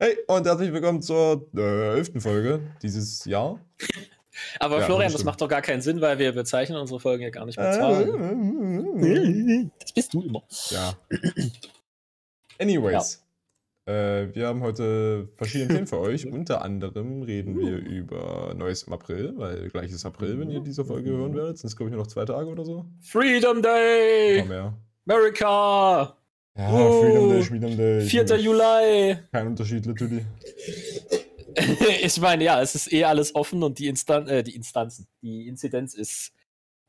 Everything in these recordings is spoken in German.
Hey und herzlich willkommen zur äh, elften Folge dieses Jahr. Aber Ja, Florian, das macht doch gar keinen Sinn, weil wir bezeichnen unsere Folgen ja gar nicht mit Äh, Zahlen. Das bist du immer. Ja. Anyways. Äh, wir haben heute verschiedene Themen für euch. Unter anderem reden wir über Neues im April, weil gleich ist April, wenn ihr diese Folge hören werdet. Sind es, glaube ich, nur noch zwei Tage oder so. Freedom Noch Day! mehr. America! Ja, Uh, Freedom Day, Freedom Day. 4. Juli! Kein Unterschied, literally. ich meine, ja, es ist eh alles offen und die, Instan äh, die Instanzen, die Inzidenz ist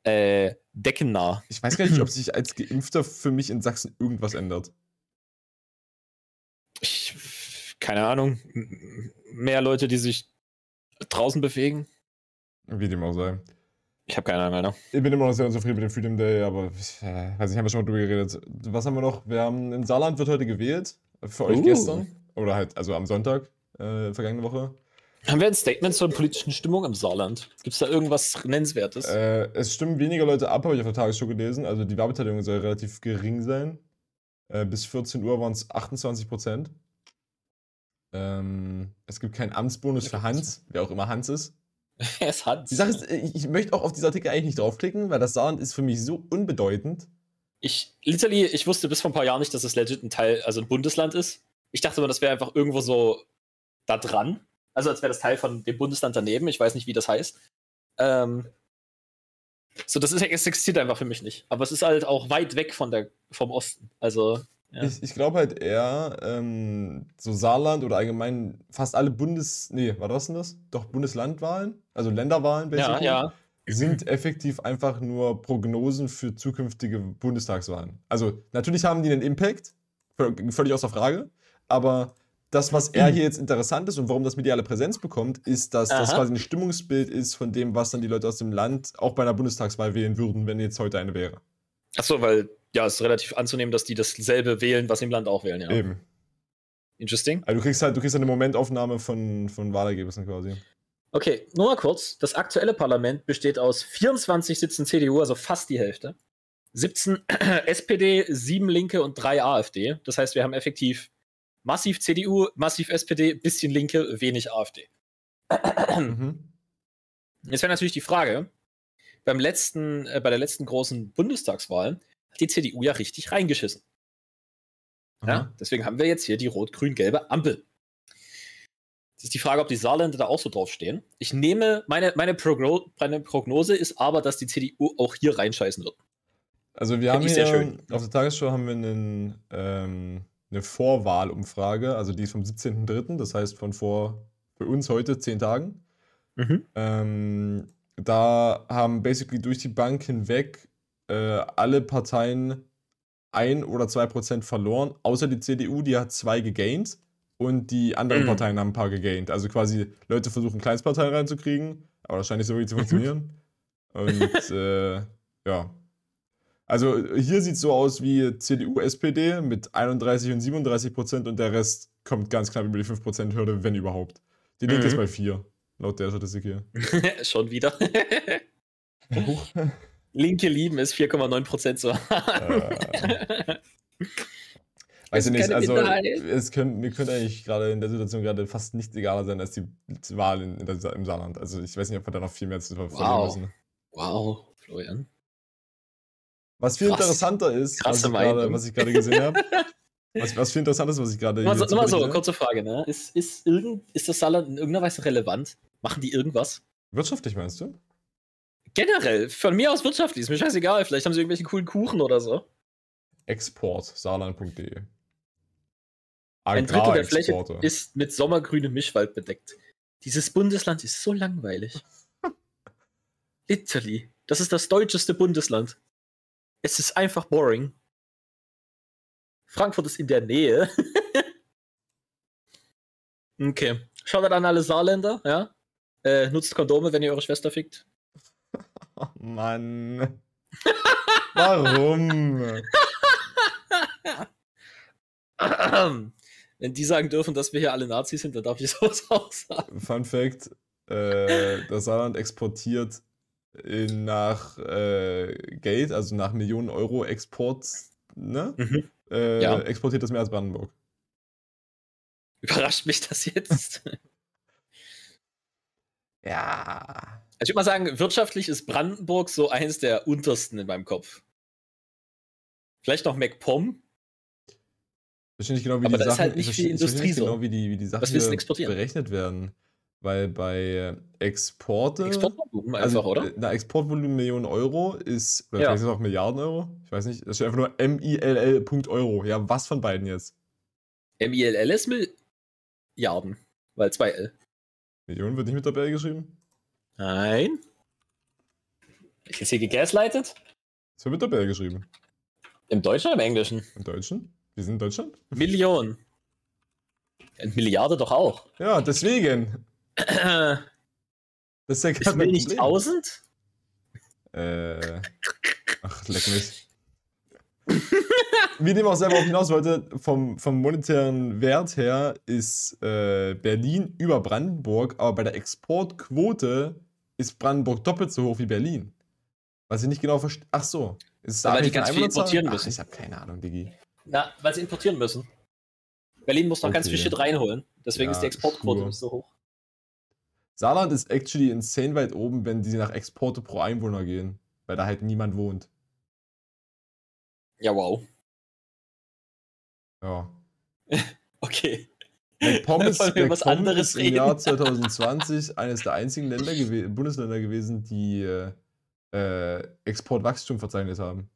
äh, deckennah. Ich weiß gar nicht, ob sich als Geimpfter für mich in Sachsen irgendwas ändert. Ich, keine Ahnung. Mehr Leute, die sich draußen bewegen. Wie dem auch sei. Ich habe keine Ahnung, Alter. Ich bin immer noch sehr unzufrieden mit dem Freedom Day, aber ich äh, weiß nicht, haben wir schon mal drüber geredet. Was haben wir noch? Wir haben im Saarland wird heute gewählt. Für euch Uh. gestern. Oder halt, also am Sonntag, äh, vergangene Woche. Haben wir ein Statement zur politischen Stimmung im Saarland? Gibt es da irgendwas Nennenswertes? Äh, es stimmen weniger Leute ab, habe ich auf der Tagesschau gelesen. Also die Wahlbeteiligung soll relativ gering sein. Äh, bis 14 Uhr waren es 28 Prozent. Ähm, es gibt keinen Amtsbonus für Hans, wer auch immer Hans ist. es hat. Die Sache ist, äh, ich, möchte auch auf diese Artikel eigentlich nicht draufklicken, weil das Saarland ist für mich so unbedeutend. Ich, literally, ich wusste bis vor ein paar Jahren nicht, dass es legit ein Teil, also ein Bundesland ist. Ich dachte immer, das wäre einfach irgendwo so da dran. Also als wäre das Teil von dem Bundesland daneben. Ich weiß nicht, wie das heißt. Ähm, so, das ist, es existiert einfach für mich nicht. Aber es ist halt auch weit weg von der, vom Osten. Also, ja. Ich, ich glaube halt eher, ähm, so Saarland oder allgemein fast alle Bundes... Nee, war das denn das? Doch, Bundeslandwahlen, also Länderwahlen ja, basically, ja. sind effektiv einfach nur Prognosen für zukünftige Bundestagswahlen. Also natürlich haben die einen Impact, völ- völlig außer Frage, aber das, was er hier jetzt interessant ist und warum das mediale Präsenz bekommt, ist, dass das Aha. quasi ein Stimmungsbild ist von dem, was dann die Leute aus dem Land auch bei einer Bundestagswahl wählen würden, wenn jetzt heute eine wäre. Achso, weil, ja, es ist relativ anzunehmen, dass die dasselbe wählen, was sie im Land auch wählen, ja. Eben. Interesting. Also du kriegst halt, du kriegst halt eine Momentaufnahme von, von Wahlergebnissen quasi. Okay, nur mal kurz. Das aktuelle Parlament besteht aus 24 Sitzen CDU, also fast die Hälfte. 17 SPD, 7 Linke und 3 AfD. Das heißt, wir haben effektiv massiv CDU, massiv SPD, bisschen Linke, wenig AfD. Mhm. Jetzt wäre natürlich die Frage, beim letzten, äh, bei der letzten großen Bundestagswahl hat die CDU ja richtig reingeschissen. Ja? Aha. Deswegen haben wir jetzt hier die rot-grün-gelbe Ampel. Das ist die Frage, ob die Saarländer da auch so drauf stehen. Ich nehme, meine, meine, Progno meine Prognose ist aber, dass die CDU auch hier reinscheißen wird. Also wir haben ich hier, sehr schön. auf der Tagesschau haben wir einen, ähm, eine Vorwahlumfrage, also die ist vom 17.03., das heißt von vor, für uns heute, zehn Tagen. Ähm, da haben basically durch die Bank hinweg äh, alle Parteien ein oder zwei Prozent verloren, außer die CDU, die hat zwei gegaint und die anderen Mhm. Parteien haben ein paar gegaint. Also quasi Leute versuchen Kleinstparteien reinzukriegen, aber das scheint nicht so wirklich zu funktionieren. Und äh, ja. Also hier sieht es so aus wie CDU, SPD mit 31 und 37 Prozent und der Rest kommt ganz knapp über die 5 Prozent Hürde, wenn überhaupt. Die Linke Mhm. ist bei 4, laut der Statistik hier. Schon wieder. Linke lieben ist 4,9% so. Äh, weiß ist ich nicht, also es könnte, mir könnte eigentlich gerade in der Situation gerade fast nichts egaler sein als die Wahl in, in der, im Saarland. Also ich weiß nicht, ob wir da noch viel mehr zu verlieren Wow. müssen. wow, Florian. Was viel Krass. interessanter ist, was ich, gerade, was ich gerade gesehen habe, was, was viel interessanter ist, was ich gerade Nur mal so, mal so kurze Frage, ne? Ist, ist, irgend, ist das Saarland in irgendeiner Weise relevant? Machen die irgendwas? Wirtschaftlich meinst du? Generell, von mir aus wirtschaftlich, ist mir scheißegal. Vielleicht haben sie irgendwelche coolen Kuchen oder so. Export, saarland.de. Ein Drittel der Fläche ist mit sommergrünem Mischwald bedeckt. Dieses Bundesland ist so langweilig. Literally. Das ist das deutscheste Bundesland. Es ist einfach boring. Frankfurt ist in der Nähe. okay. Schaut an alle Saarländer, ja? Äh, nutzt Kondome, wenn ihr eure Schwester fickt. Mann. Warum? Wenn die sagen dürfen, dass wir hier alle Nazis sind, dann darf ich sowas auch sagen. Fun Fact: äh, Das Saarland exportiert in, nach äh, Geld, also nach Millionen Euro Export, ne? Mhm. Äh, Ja. Exportiert das mehr als Brandenburg. Überrascht mich das jetzt? ja. Also ich würde mal sagen, wirtschaftlich ist Brandenburg so eines der untersten in meinem Kopf. Vielleicht noch MacPom. Ich verstehe nicht genau, wie Aber die Sachen, halt nicht ich viel Industrie so. genau, wie die, wie die Sachen berechnet werden. Weil bei Exporte. Exportvolumen also, einfach, oder? äh, Na, Exportvolumen Millionen Euro ist, oder Ja. vielleicht ist es auch Milliarden Euro. Ich weiß nicht. Es steht einfach nur MILL.euro. Ja, was von beiden jetzt? MILL ist Milliarden. Weil 2L. Millionen wird nicht mit dabei geschrieben? Nein. Ich jetzt hier gegaslightet? Es wird mit dabei geschrieben. Im Deutschen oder im Englischen? Im Deutschen? Wir sind in Deutschland? Million. Eine Milliarde doch auch. Ja, deswegen. Das ist ja Ist kein Mill nicht. 1000? Äh. Ach, leck mich. Wie dem auch selber auf hinaus wollte, vom, vom monetären Wert her ist äh, Berlin über Brandenburg, aber bei der Exportquote ist Brandenburg doppelt so hoch wie Berlin. Was ich nicht genau verstehe. Ach so. Ist Ja, weil die ganz viel importieren Ach, müssen. ich habe keine Ahnung, Digi. Na, weil sie importieren müssen. Berlin muss noch ganz viel Okay. Shit reinholen. Deswegen Ja, ist die Exportquote nicht so hoch. Saarland ist actually insane weit oben, wenn die nach Exporte pro Einwohner gehen, weil da halt niemand wohnt. Ja, wow. Ja. Okay. McPom ist, was anderes im Jahr reden? 2020 eines der einzigen Länder gewe Bundesländer gewesen, die äh, äh, Exportwachstum verzeichnet haben.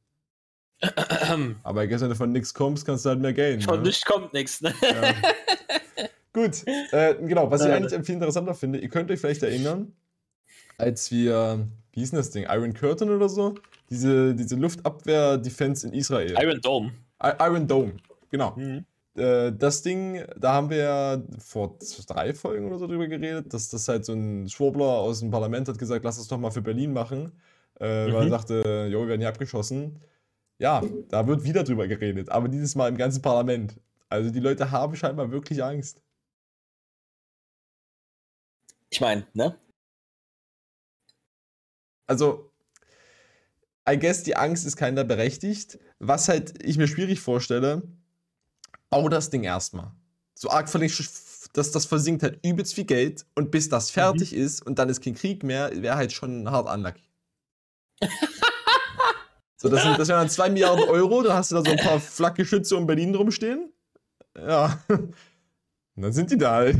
Aber gestern du von nichts kommst, kannst du halt mehr gainen. Von ne? nichts kommt nichts, ne? Ja. Gut, äh, genau, was ich eigentlich viel interessanter finde, ihr könnt euch vielleicht erinnern, als wir, wie hieß denn das Ding, Iron Curtain oder so? Diese, diese Luftabwehr-Defense in Israel. Iron Dome. I Iron Dome, genau. Mhm. Äh, das Ding, da haben wir ja vor drei Folgen oder so drüber geredet, dass das halt so ein Schwurbler aus dem Parlament hat gesagt, lass das doch mal für Berlin machen. Äh, Weil er Mhm. sagte, jo, wir werden hier abgeschossen. Ja, da wird wieder drüber geredet, aber dieses Mal im ganzen Parlament. Also die Leute haben scheinbar wirklich Angst. Ich meine, ne? Also, I guess die Angst ist keiner berechtigt. Was halt ich mir schwierig vorstelle, bau das Ding erstmal. So arg verlinkt, dass das versinkt halt übelst viel Geld und bis das fertig ist und dann ist kein Krieg mehr, wäre halt schon hart unlucky. so, das, sind, das wären dann 2 Milliarden Euro, dann hast du da so ein paar Flakgeschütze um Berlin rumstehen. Ja. Und dann sind die da halt.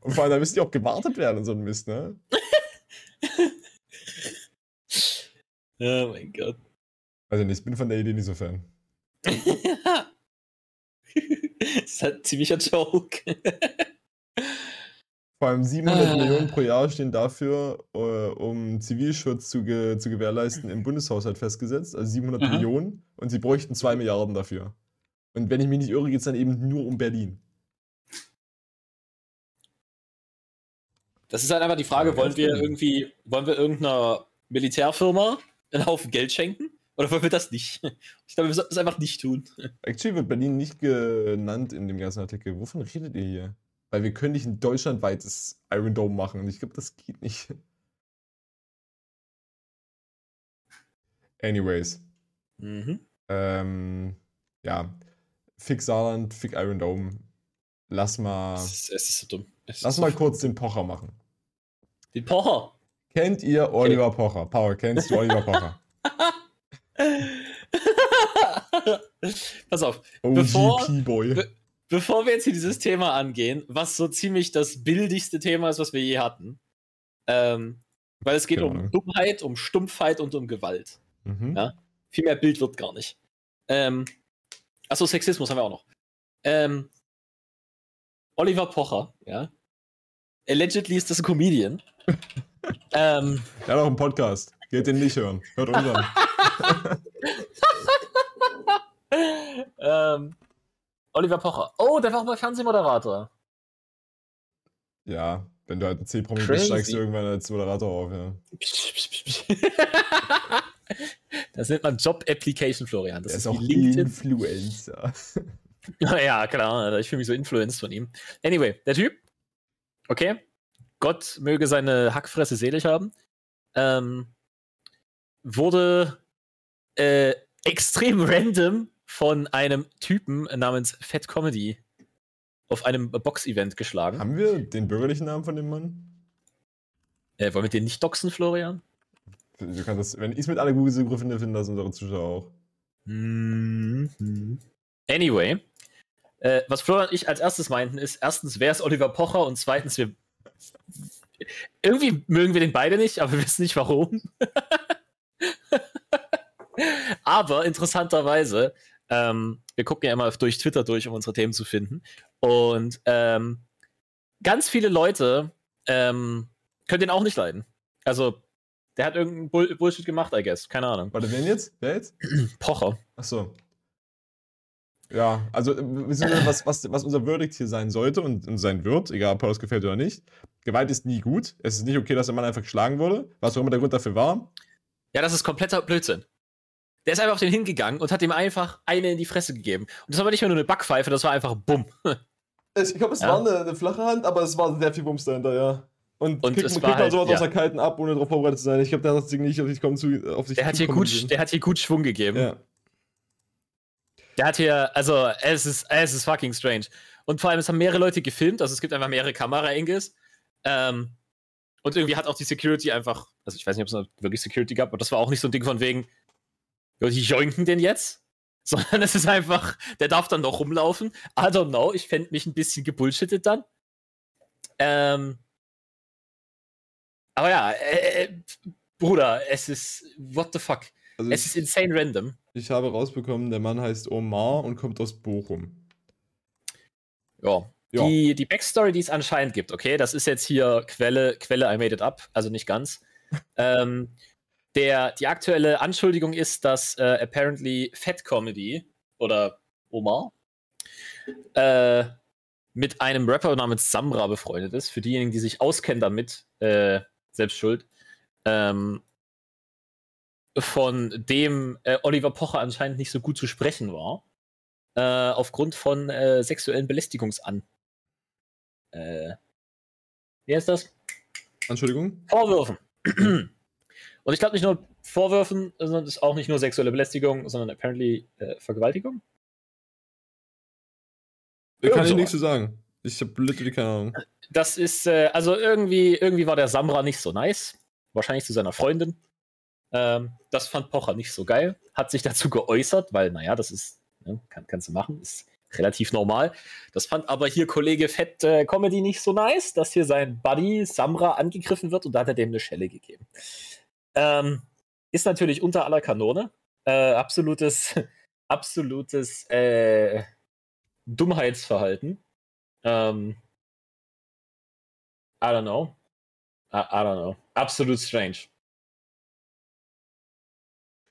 Und vor allem, da müssen die auch gewartet werden und so ein Mist, ne? Oh mein Gott. Also ich bin von der Idee nicht so Fan. das ist halt ein ziemlicher Joke. Vor allem 700 Ah. Millionen pro Jahr stehen dafür, äh, um Zivilschutz zu, ge zu gewährleisten, im Bundeshaushalt festgesetzt. Also 700 Aha. Millionen und sie bräuchten 2 Milliarden dafür. Und wenn ich mich nicht irre, geht es dann eben nur um Berlin. Das ist halt einfach die Frage, wollen wir genau. irgendwie, wollen wir irgendeiner Militärfirma einen Haufen Geld schenken? Oder wollen wir das nicht? Ich glaube, wir sollten es einfach nicht tun. Actually wird Berlin nicht genannt in dem ganzen Artikel. Wovon redet ihr hier? Weil wir können nicht ein deutschlandweites Iron Dome machen. Und ich glaube, das geht nicht. Anyways. Mhm. Ähm, ja. Fick Saarland, fick Iron Dome. Lass mal. Es, ist, es ist so dumm. Es Lass ist mal so kurz den Pocher machen. Den Pocher. Kennt ihr Oliver Pocher? Paul, kennst du Oliver Pocher? Pass auf, Bevor- be- bevor wir jetzt hier dieses Thema angehen, was so ziemlich das bildigste Thema ist, was wir je hatten. Ähm, weil es geht Keine um. Dummheit, um Stumpfheit und um Gewalt. Mhm. Ja. Viel mehr Bild wird gar nicht. Ähm, achso, Sexismus haben wir auch noch. Ähm, Oliver Pocher, ja. Allegedly ist das ein Comedian. ähm, Der hat auch einen Podcast. Geht den nicht hören. Hört unseren. ähm, Oliver Pocher. Oh, der war auch mal Fernsehmoderator. ja, wenn du halt ein C-Promi bist, steigst du irgendwann als Moderator auf, ja. das nennt man Job Application, Florian. Das ist, ist auch LinkedIn. Influencer. ja, klar. Ich fühle mich so influenced von ihm. Anyway, der Typ. Okay. Gott möge seine Hackfresse selig haben. Ähm, wurde äh, extrem random von einem Typen namens Fat Comedy auf einem Box-Event geschlagen. Haben wir den bürgerlichen Namen von dem Mann? Äh, wollen wir den nicht doxen, Florian? Du kannst das, wenn ich es mit aller Google-Suche finde, finden das unsere Zuschauer auch. Mhm. Anyway, äh, was Florian und ich als erstes meinten, ist: erstens, wer ist Oliver Pocher? Und zweitens, wir. Irgendwie mögen wir den beide nicht, aber wir wissen nicht warum. aber interessanterweise, ähm, wir gucken ja immer durch Twitter durch, um unsere Themen zu finden. Und ähm, ganz viele Leute ähm, können den auch nicht leiden. Also, der hat irgendeinen Bull Bullshit gemacht, I guess. Keine Ahnung. Warte, wen jetzt? Wer jetzt? Pocher. Achso. Ja, also was, was, was unser Verdict hier sein sollte und, und sein wird, egal ob das gefällt oder nicht. Gewalt ist nie gut. Es ist nicht okay, dass der Mann einfach geschlagen wurde, was auch immer der Grund dafür war. Ja, das ist kompletter Blödsinn. Der ist einfach auf den hingegangen und hat ihm einfach eine in die Fresse gegeben. Und das war nicht nur eine Backpfeife, das war einfach Bumm. Ich glaube, es ja. war eine, eine, flache Hand, aber es war sehr viel Bums dahinter, ja. Und, und kriegt, es kriegt war man halt, sowas ja. aus der kalten ab, ohne darauf vorbereitet zu sein. Ich glaube, der hat das Ding nicht auf sich kommen zu, auf sich der hat, hier gut, der hat hier gut Schwung gegeben. Ja. Der hat hier, also es ist, es ist fucking strange. Und vor allem, es haben mehrere Leute gefilmt, also es gibt einfach mehrere Kamera-Angles. Ähm, und irgendwie hat auch die Security einfach, also ich weiß nicht, ob es wirklich Security gab, aber das war auch nicht so ein Ding von wegen, ja, die joinken den jetzt. Sondern es ist einfach, der darf dann noch rumlaufen. I don't know, ich fände mich ein bisschen gebullshittet dann. Ähm, aber ja, äh, äh, Bruder, es ist, what the fuck. Also es ist insane random. Ich habe rausbekommen, der Mann heißt Omar und kommt aus Bochum. Ja. Ja. Die, die Backstory, die es anscheinend gibt, okay, das ist jetzt hier Quelle, Quelle I made it up, also nicht ganz. ähm, der, die aktuelle Anschuldigung ist, dass äh, apparently Fat Comedy oder Omar äh, mit einem Rapper namens Samra befreundet ist. Für diejenigen, die sich auskennen damit, äh, selbst schuld. Ähm, von dem äh, Oliver Pocher anscheinend nicht so gut zu sprechen war. Äh, aufgrund von äh, sexuellen Belästigungsan. Äh, wie heißt das? Entschuldigung? Vorwürfen. Und ich glaube nicht nur Vorwürfen, sondern es ist auch nicht nur sexuelle Belästigung, sondern apparently äh, Vergewaltigung. Ich kann ich nichts zu sagen. Ich habe literally keine Ahnung. Das ist, äh, also irgendwie, irgendwie war der Samra nicht so nice. Wahrscheinlich zu seiner Freundin. Ähm, das fand Pocher nicht so geil. Hat sich dazu geäußert, weil, naja, das ist, ne, kann, kannst du machen, ist relativ normal. Das fand aber hier Kollege Fett äh, Comedy nicht so nice, dass hier sein Buddy Samra angegriffen wird und da hat er dem eine Schelle gegeben. Ähm, ist natürlich unter aller Kanone. Äh, absolutes, absolutes äh, Dummheitsverhalten. Ähm, I don't know. I, I don't know. Absolut strange.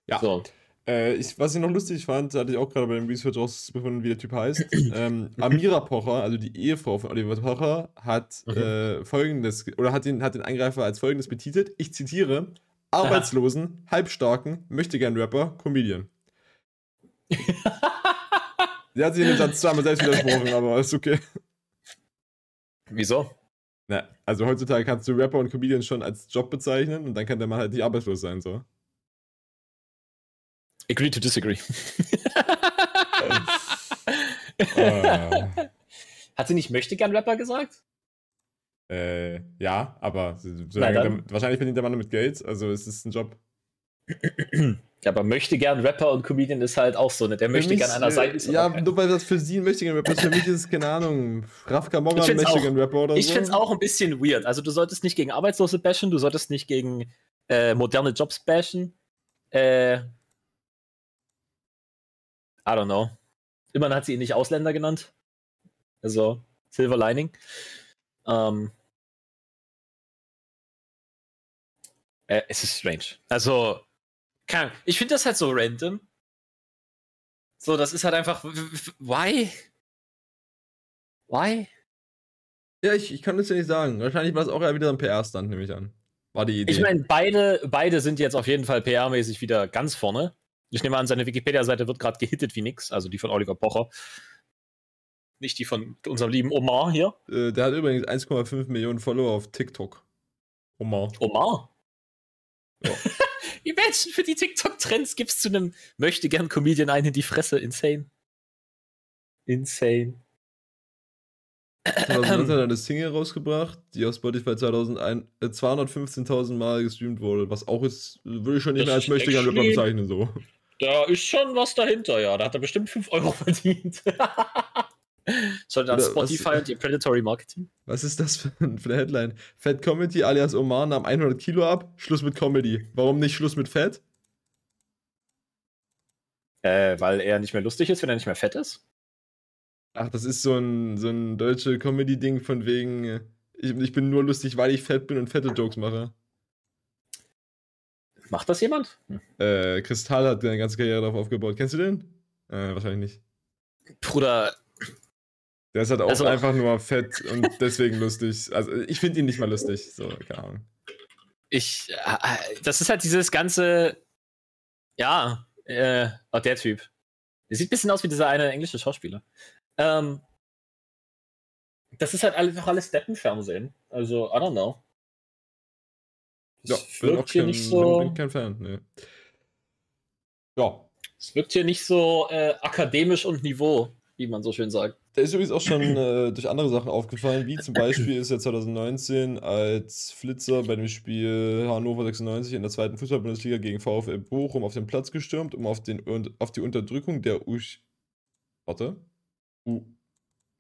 Ja. So. Äh, ich, was ich noch lustig fand, hatte ich auch gerade bei dem Research rausgefunden, wie der Typ heißt. ähm, Amira Pocher, also die Ehefrau von Oliver Pocher, hat Mhm. äh, folgendes, oder hat den, hat den Angreifer als folgendes betitelt. Ich zitiere: Arbeitslosen, halbstarken, möchte gern Rapper, Comedian. Der hat sich in dem Satz zweimal selbst widersprochen, aber ist okay. Wieso? Na, also heutzutage kannst du Rapper und Comedian schon als Job bezeichnen und dann kann der Mann halt nicht arbeitslos sein, so. Agree to disagree. Ah. Hat sie nicht möchte gern Rapper gesagt? Äh, ja, aber solange wahrscheinlich verdient der Mann mit Geld, also es ist ein Job. Ja, aber möchte gern Rapper und Comedian ist halt auch so, ne? Der möchte Für mich, gern einer äh, sein. ist Ja, nur weil das für sie ein mächtiger Rapper ist. Für mich ist es, keine Ahnung, Raf Kamora Ich ein find's auch- mächtiger Rapper oder Ich so. finde es auch ein bisschen weird. Also du solltest nicht gegen Arbeitslose bashen, du solltest nicht gegen äh, moderne Jobs bashen. Äh, I don't know. Immerhin hat sie ihn nicht Ausländer genannt. Also, Silver Lining. Ähm, äh, es ist strange. Also, keine Ahnung. Ich finde das halt so random. So, das ist halt einfach. Why? Why? Ja, ich, ich kann das ja nicht sagen. Wahrscheinlich war es auch eher wieder ein PR-Stand, nehme ich an. War die Idee. Ich meine, beide, beide sind jetzt auf jeden Fall PR-mäßig wieder ganz vorne. Ich nehme an, seine Wikipedia-Seite wird gerade gehittet wie nix, also die von Oliver Pocher. Nicht die von unserem lieben Omar hier. äh, der hat übrigens 1,5 Millionen Follower auf TikTok. Omar. Omar? Ja. Imagine, für die TikTok-Trends gibst du einem möchte gern Comedian einen in die Fresse. Insane. Insane. 2019 hat eine Single rausgebracht, die auf Spotify 215.000 äh, Mal gestreamt wurde, was auch ist, würde ich schon nicht mehr als möchte gerne bezeichnen so. Da ist schon was dahinter, ja. Da hat er bestimmt 5 Euro verdient. Dann Spotify was, und ihr Predatory Marketing? Was ist das für, für eine Headline? Fat Comedy alias Omar nahm 100 Kilo ab, Schluss mit Comedy. Warum nicht Schluss mit Fett? Äh, weil er nicht mehr lustig ist, wenn er nicht mehr fett ist? Ach, das ist so ein, so ein deutsche Comedy-Ding von wegen, äh, ich, ich bin nur lustig, weil ich fett bin und fette Jokes mache. Macht das jemand? Hm. Äh, Kristall hat seine ganze Karriere darauf aufgebaut. Kennst du den? Äh, wahrscheinlich nicht. Bruder. Der ist halt auch also, einfach nur fett und deswegen lustig. Also ich finde ihn nicht mal lustig. So, keine Ahnung. Ich, äh, das ist halt dieses ganze, ja, äh, oh, der Typ. Der sieht ein bisschen aus wie dieser eine englische Schauspieler. Ähm, das ist halt einfach alles Deppenfernsehen. Also, I don't know. Das ja, wirkt hier kein, nicht so. Bin kein Fan, nee. Ja. Es wirkt hier nicht so äh, akademisch und Niveau, wie man so schön sagt. Der ist übrigens auch schon äh, durch andere Sachen aufgefallen, wie zum Beispiel ist er 2019 als Flitzer bei dem Spiel Hannover 96 in der zweiten Fußball-Bundesliga gegen VfL Bochum auf den Platz gestürmt, um auf, den, auf die Unterdrückung der Usch. Warte. U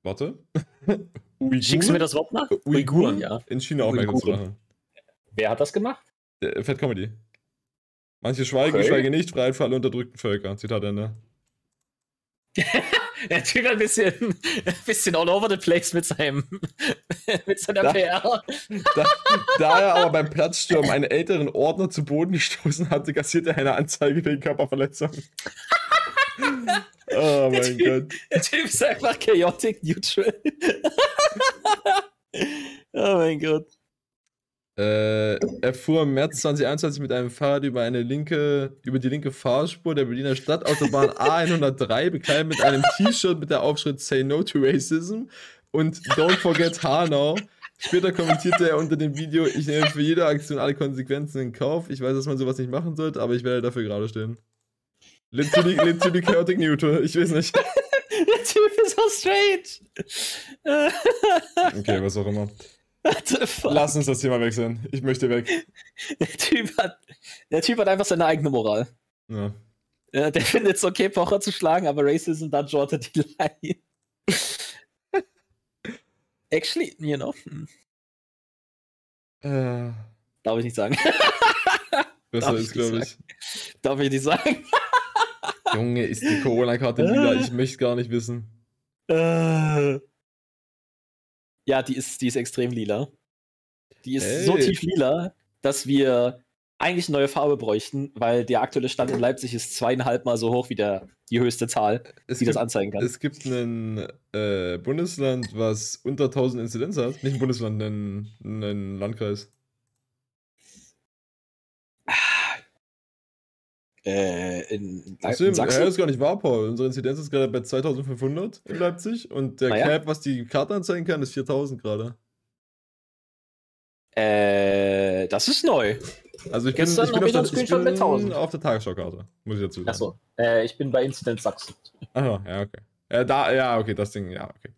Warte. Schickst du mir das Wort nach? Uiguren, ja. In China aufmerksam zu machen. Wer hat das gemacht? Der Fat Comedy. Manche schweigen, okay. schweigen nicht, Freiheit für alle unterdrückten Völker. Zitat Ende. der Typ ein bisschen, ein bisschen all over the place mit seinem mit seiner da, PR. Da, da, er aber beim Platzsturm einen älteren Ordner zu Boden gestoßen hatte, kassierte er eine Anzeige wegen Körperverletzung. oh mein typ, Gott. Der Typ ist einfach chaotic neutral. oh mein Gott. Äh, er fuhr im März 2021 mit einem Fahrrad über eine linke, über die linke Fahrspur der Berliner Stadtautobahn A103, bekleidet mit einem T-Shirt mit der Aufschrift Say No to Racism und Don't Forget Hanau. Später kommentierte er unter dem Video, ich nehme für jede Aktion alle Konsequenzen in Kauf. Ich weiß, dass man sowas nicht machen sollte, aber ich werde dafür gerade stehen. Literally Chaotic Neutral, ich weiß nicht. Der Typ ist so strange. okay, was auch immer. Lass uns das Thema wechseln. Ich möchte weg. Der Typ hat, der typ hat einfach seine eigene Moral. Ja. der findet es okay, Pocher zu schlagen, aber Racism, da jortet die Line. Actually, you know. Hm. Äh. Darf ich nicht sagen. Besser ist, glaube ich. Darf ich nicht sagen. Junge, ist die Corona-Karte lila? Ich möchte gar nicht wissen. Äh. Ja, die ist, die ist extrem lila. Die ist hey. so tief lila, dass wir eigentlich eine neue Farbe bräuchten, weil der aktuelle Stand in Leipzig ist zweieinhalb Mal so hoch wie der, die höchste Zahl, es die gibt, das anzeigen kann. Es gibt ein äh, Bundesland, was unter 1000 Inzidenz hat. Nicht ein Bundesland, ein, ein Landkreis. Äh, in, Achso, in Sachsen. Ja, das ist gar nicht wahr, Paul. Unsere Inzidenz ist gerade bei 2500 in Leipzig und der ah, Cap, was die Karte anzeigen kann, ist 4000 gerade. Äh, das ist neu. Also ich bin, ich bin, auf der, ich bin auf der Tagesschau-Karte, muss ich dazu sagen. Achso, äh, ich bin bei Inzidenz Sachsen. Achso, ja, okay. Äh, da, ja, okay, das Ding, ja, okay.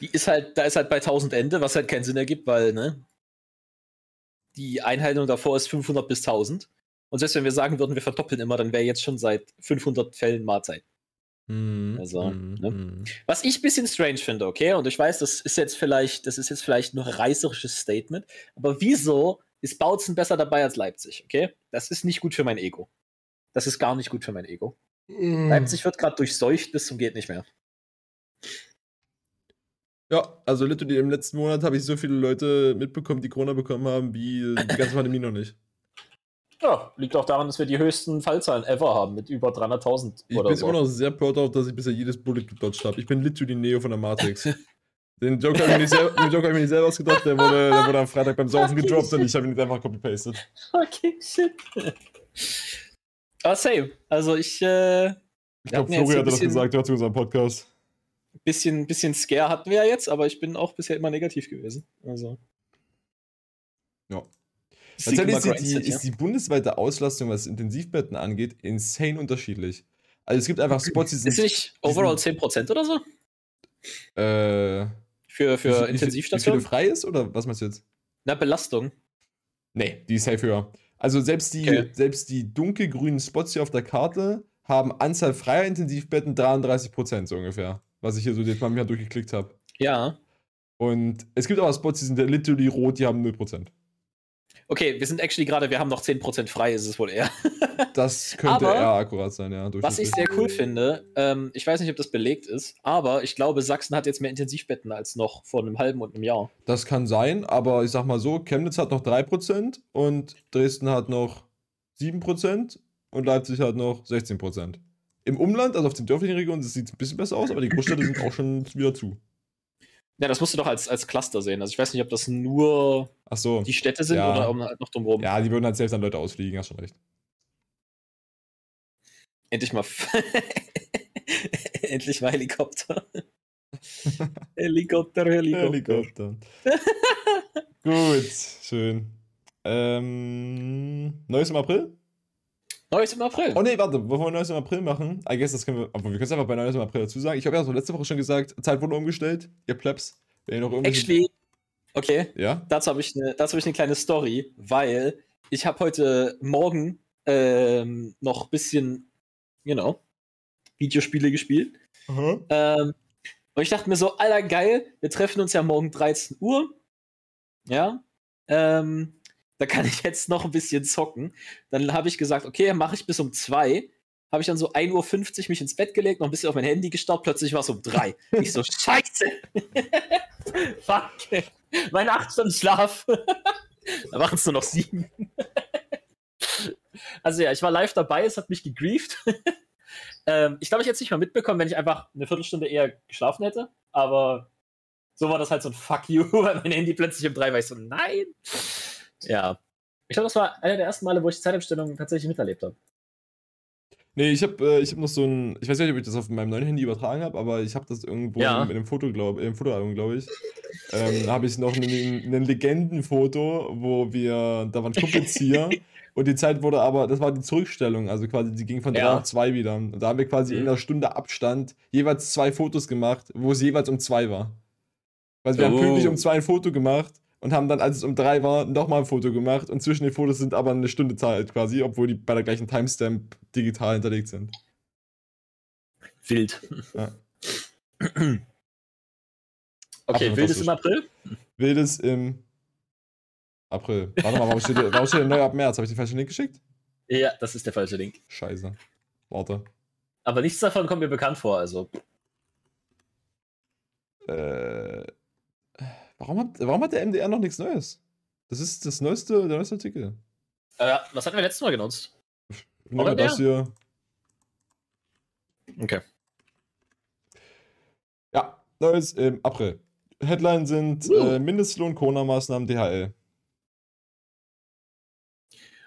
Die ist halt, da ist halt bei 1000 Ende, was halt keinen Sinn ergibt, weil, ne? Die Einheilung davor ist 500 bis 1000. Und selbst wenn wir sagen würden, wir verdoppeln immer, dann wäre jetzt schon seit 500 Fällen Mahlzeit. Mm, also, mm, ne? mm. Was ich ein bisschen strange finde, okay, und ich weiß, das ist jetzt vielleicht, das ist jetzt vielleicht nur ein reißerisches Statement, aber wieso ist Bautzen besser dabei als Leipzig, okay? Das ist nicht gut für mein Ego. Das ist gar nicht gut für mein Ego. Mm. Leipzig wird gerade durchseucht bis zum geht nicht mehr. Ja, also literally im letzten Monat habe ich so viele Leute mitbekommen, die Corona bekommen haben, wie die ganze Pandemie noch nicht. Ja, liegt auch daran, dass wir die höchsten Fallzahlen ever haben mit über 300.000. Ich bin so. immer noch sehr proud darauf, dass ich bisher jedes Bullet gedodged habe. Ich bin literally Neo von der Matrix. Den Joke habe ich, mir nicht selber ausgedacht, der wurde, der wurde am Freitag beim Saufen okay, gedroppt shit. und ich habe ihn jetzt einfach copy-pasted. Okay, shit. Aber same. Also ich. Äh, ich glaube, Flori hat das gesagt, hört zu unserem Podcast. Bisschen, bisschen Scare hatten wir ja jetzt, aber ich bin auch bisher immer negativ gewesen. Also. Ja. Tatsächlich ist die, die, ist die bundesweite Auslastung, was Intensivbetten angeht, insane unterschiedlich. Also es gibt einfach Spots, die sind. Ist nicht overall 10% oder so? Äh. für, für Intensivstationen. Wie viel frei ist oder was meinst du jetzt? Na, Belastung. Nee, die ist safe höher. Also selbst die, Okay. selbst die dunkelgrünen Spots hier auf der Karte haben Anzahl freier Intensivbetten 33% so ungefähr. Was ich hier so jetzt mal durchgeklickt habe. Ja. Und es gibt aber Spots, die sind literally rot, die haben 0%. Okay, wir sind actually gerade, wir haben noch 10% frei, ist es wohl eher. Das könnte Aber- eher akkurat sein, ja. Was ich sehr cool finde, ähm, ich weiß nicht, ob das belegt ist, aber ich glaube, Sachsen hat jetzt mehr Intensivbetten als noch vor einem halben und einem Jahr. Das kann sein, aber ich sag mal so, Chemnitz hat noch 3% und Dresden hat noch 7% und Leipzig hat noch 16%. Im Umland, also auf den dörflichen Regionen, sieht es ein bisschen besser aus, aber die Großstädte sind auch schon wieder zu. Ja, das musst du doch als, als Cluster sehen. Also ich weiß nicht, ob das nur so. die Städte sind Ja. oder um halt noch drumherum. Ja, die würden halt selbst an Leute ausfliegen, hast schon recht. Endlich mal. Endlich mal Helikopter. Helikopter, Helikopter. Helikopter. Gut, schön. Ähm, Neues im April? Neues im April. Oh nee, warte, bevor wir Neues im April machen, I guess das können wir, aber wir können es einfach bei Neues im April dazu sagen. Ich habe ja so letzte Woche schon gesagt, Zeit wurde umgestellt, ihr Plebs. Wenn ihr noch irgendwelche- Actually, okay, Ja? dazu habe ich, ne, dazu hab ich eine kleine Story, weil ich habe heute Morgen ähm, noch ein bisschen, you know, Videospiele gespielt. Ähm, und ich dachte mir so, Alter, geil, wir treffen uns ja morgen 13 Uhr. Ja. Ähm, da kann ich jetzt noch ein bisschen zocken. Dann habe ich gesagt, okay, mache ich bis um 2. Habe ich dann so 1.50 Uhr mich ins Bett gelegt, noch ein bisschen auf mein Handy gestarrt, plötzlich war es um 3. ich so, scheiße! Fuck! Mein 8 Stunden Schlaf. da machen es nur noch 7. also ja, ich war live dabei, es hat mich gegrieft. Ähm, ich glaube, ich hätte es nicht mal mitbekommen, wenn ich einfach eine Viertelstunde eher geschlafen hätte. Aber so war das halt so ein Fuck you, weil mein Handy plötzlich um drei war. Ich so, nein. Ja. Ich glaube, das war einer der ersten Male, wo ich Zeitumstellung tatsächlich miterlebt habe. Nee, ich habe äh, ich hab noch so ein, ich weiß nicht, ob ich das auf meinem neuen Handy übertragen habe, aber ich habe das irgendwo Ja. in, in einem Foto, glaube im Fotoalbum, glaube ich. Ähm, habe ich noch ein, Legendenfoto, wo wir, da waren Kumpels hier und die Zeit wurde aber, das war die Zurückstellung, also quasi die ging von 3 Ja. auf 2 wieder. Und da haben wir quasi Mhm. in einer Stunde Abstand jeweils zwei Fotos gemacht, wo es jeweils um 2 war. Also wir haben Oh. pünktlich um 2 ein Foto gemacht und haben dann, als es um 3 war, nochmal ein Foto gemacht und zwischen den Fotos sind aber eine Stunde Zeit quasi, obwohl die bei der gleichen Timestamp digital hinterlegt sind. Wild. Ja. okay, Absolut wild ist fantastisch. im April? Wildes im April. Warte mal, warum steht, warum steht hier neu ab März? Habe ich den falschen Link geschickt? Ja, das ist der falsche Link. Scheiße. Warte. Aber nichts davon kommt mir bekannt vor, also. Äh, warum, hat, warum hat der MDR noch nichts Neues? Das ist das neueste, der neueste Artikel. Äh, was hatten wir letztes Mal genutzt? Nehmen wir der? das hier. Okay. Ja, Neues im April. Headline sind Uh. äh, Mindestlohn, Corona-Maßnahmen, DHL.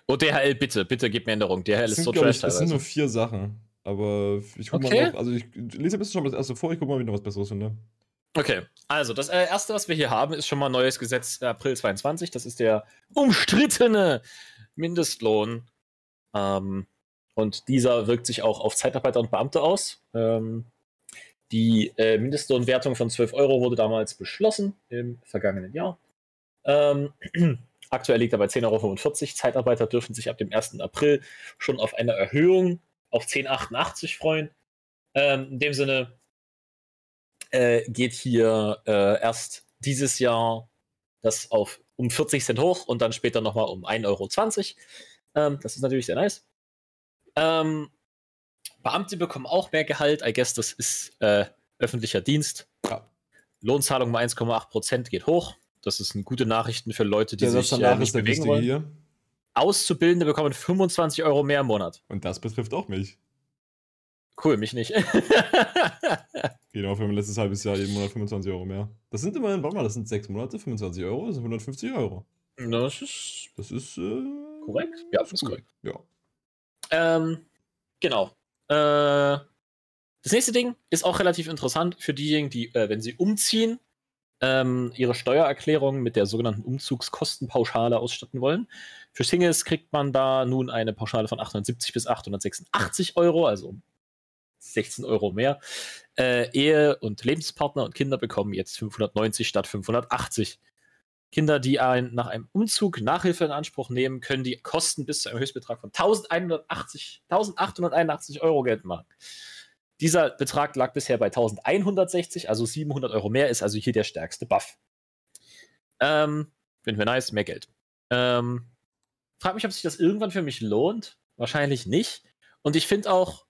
Oh, DHL, bitte, bitte gib mir Änderung. DHL ist so trash ich, das sind nur vier Sachen. Aber ich guck Okay. mal noch. Also ich lese ein bisschen schon mal das erste vor, ich guck mal, ob ich noch was Besseres finde. Okay, also das äh, erste, was wir hier haben, ist schon mal neues Gesetz äh, April 22. Das ist der umstrittene Mindestlohn. Ähm, und dieser wirkt sich auch auf Zeitarbeiter und Beamte aus. Ähm, die äh, Mindestlohnwertung von 12 Euro wurde damals beschlossen im vergangenen Jahr. Ähm, aktuell liegt er bei 10,45 Euro. Zeitarbeiter dürfen sich ab dem 1. April schon auf eine Erhöhung auf 10,88 freuen. Ähm, in dem Sinne, äh, geht hier äh, erst dieses Jahr das auf um 40 Cent hoch und dann später nochmal um 1,20 Euro. Ähm, das ist natürlich sehr nice. Ähm, Beamte bekommen auch mehr Gehalt. I guess das ist äh, öffentlicher Dienst. Ja. Lohnzahlung um 1,8 Prozent geht hoch. Das ist eine gute Nachrichten für Leute, die Satz sich äh, nicht bewegen wollen. hier. Auszubildende bekommen 25 Euro mehr im Monat. Und das betrifft auch mich. Cool, mich nicht. Genau, für mein letztes halbes Jahr jeden Monat 25 Euro mehr. Das sind immerhin, warte mal, das sind sechs Monate, 25 Euro, das sind 150 Euro. das ist Das ist äh, korrekt. Ja, das ist korrekt. Ja. Ähm, genau. Äh, das nächste Ding ist auch relativ interessant für diejenigen, die, äh, wenn sie umziehen, ähm, ihre Steuererklärung mit der sogenannten Umzugskostenpauschale ausstatten wollen. Für Singles kriegt man da nun eine Pauschale von 870 bis 886 Euro, also 16 Euro mehr. Äh, Ehe und Lebenspartner und Kinder bekommen jetzt 590 statt 580. Kinder, die ein, nach einem Umzug Nachhilfe in Anspruch nehmen, können die Kosten bis zu einem Höchstbetrag von 1180, 1881 Euro geltend machen. Dieser Betrag lag bisher bei 1160, also 700 Euro mehr, ist also hier der stärkste Buff. Ähm, finden wir nice, mehr Geld. Ähm, frag mich, ob sich das irgendwann für mich lohnt. Wahrscheinlich nicht. Und ich finde auch,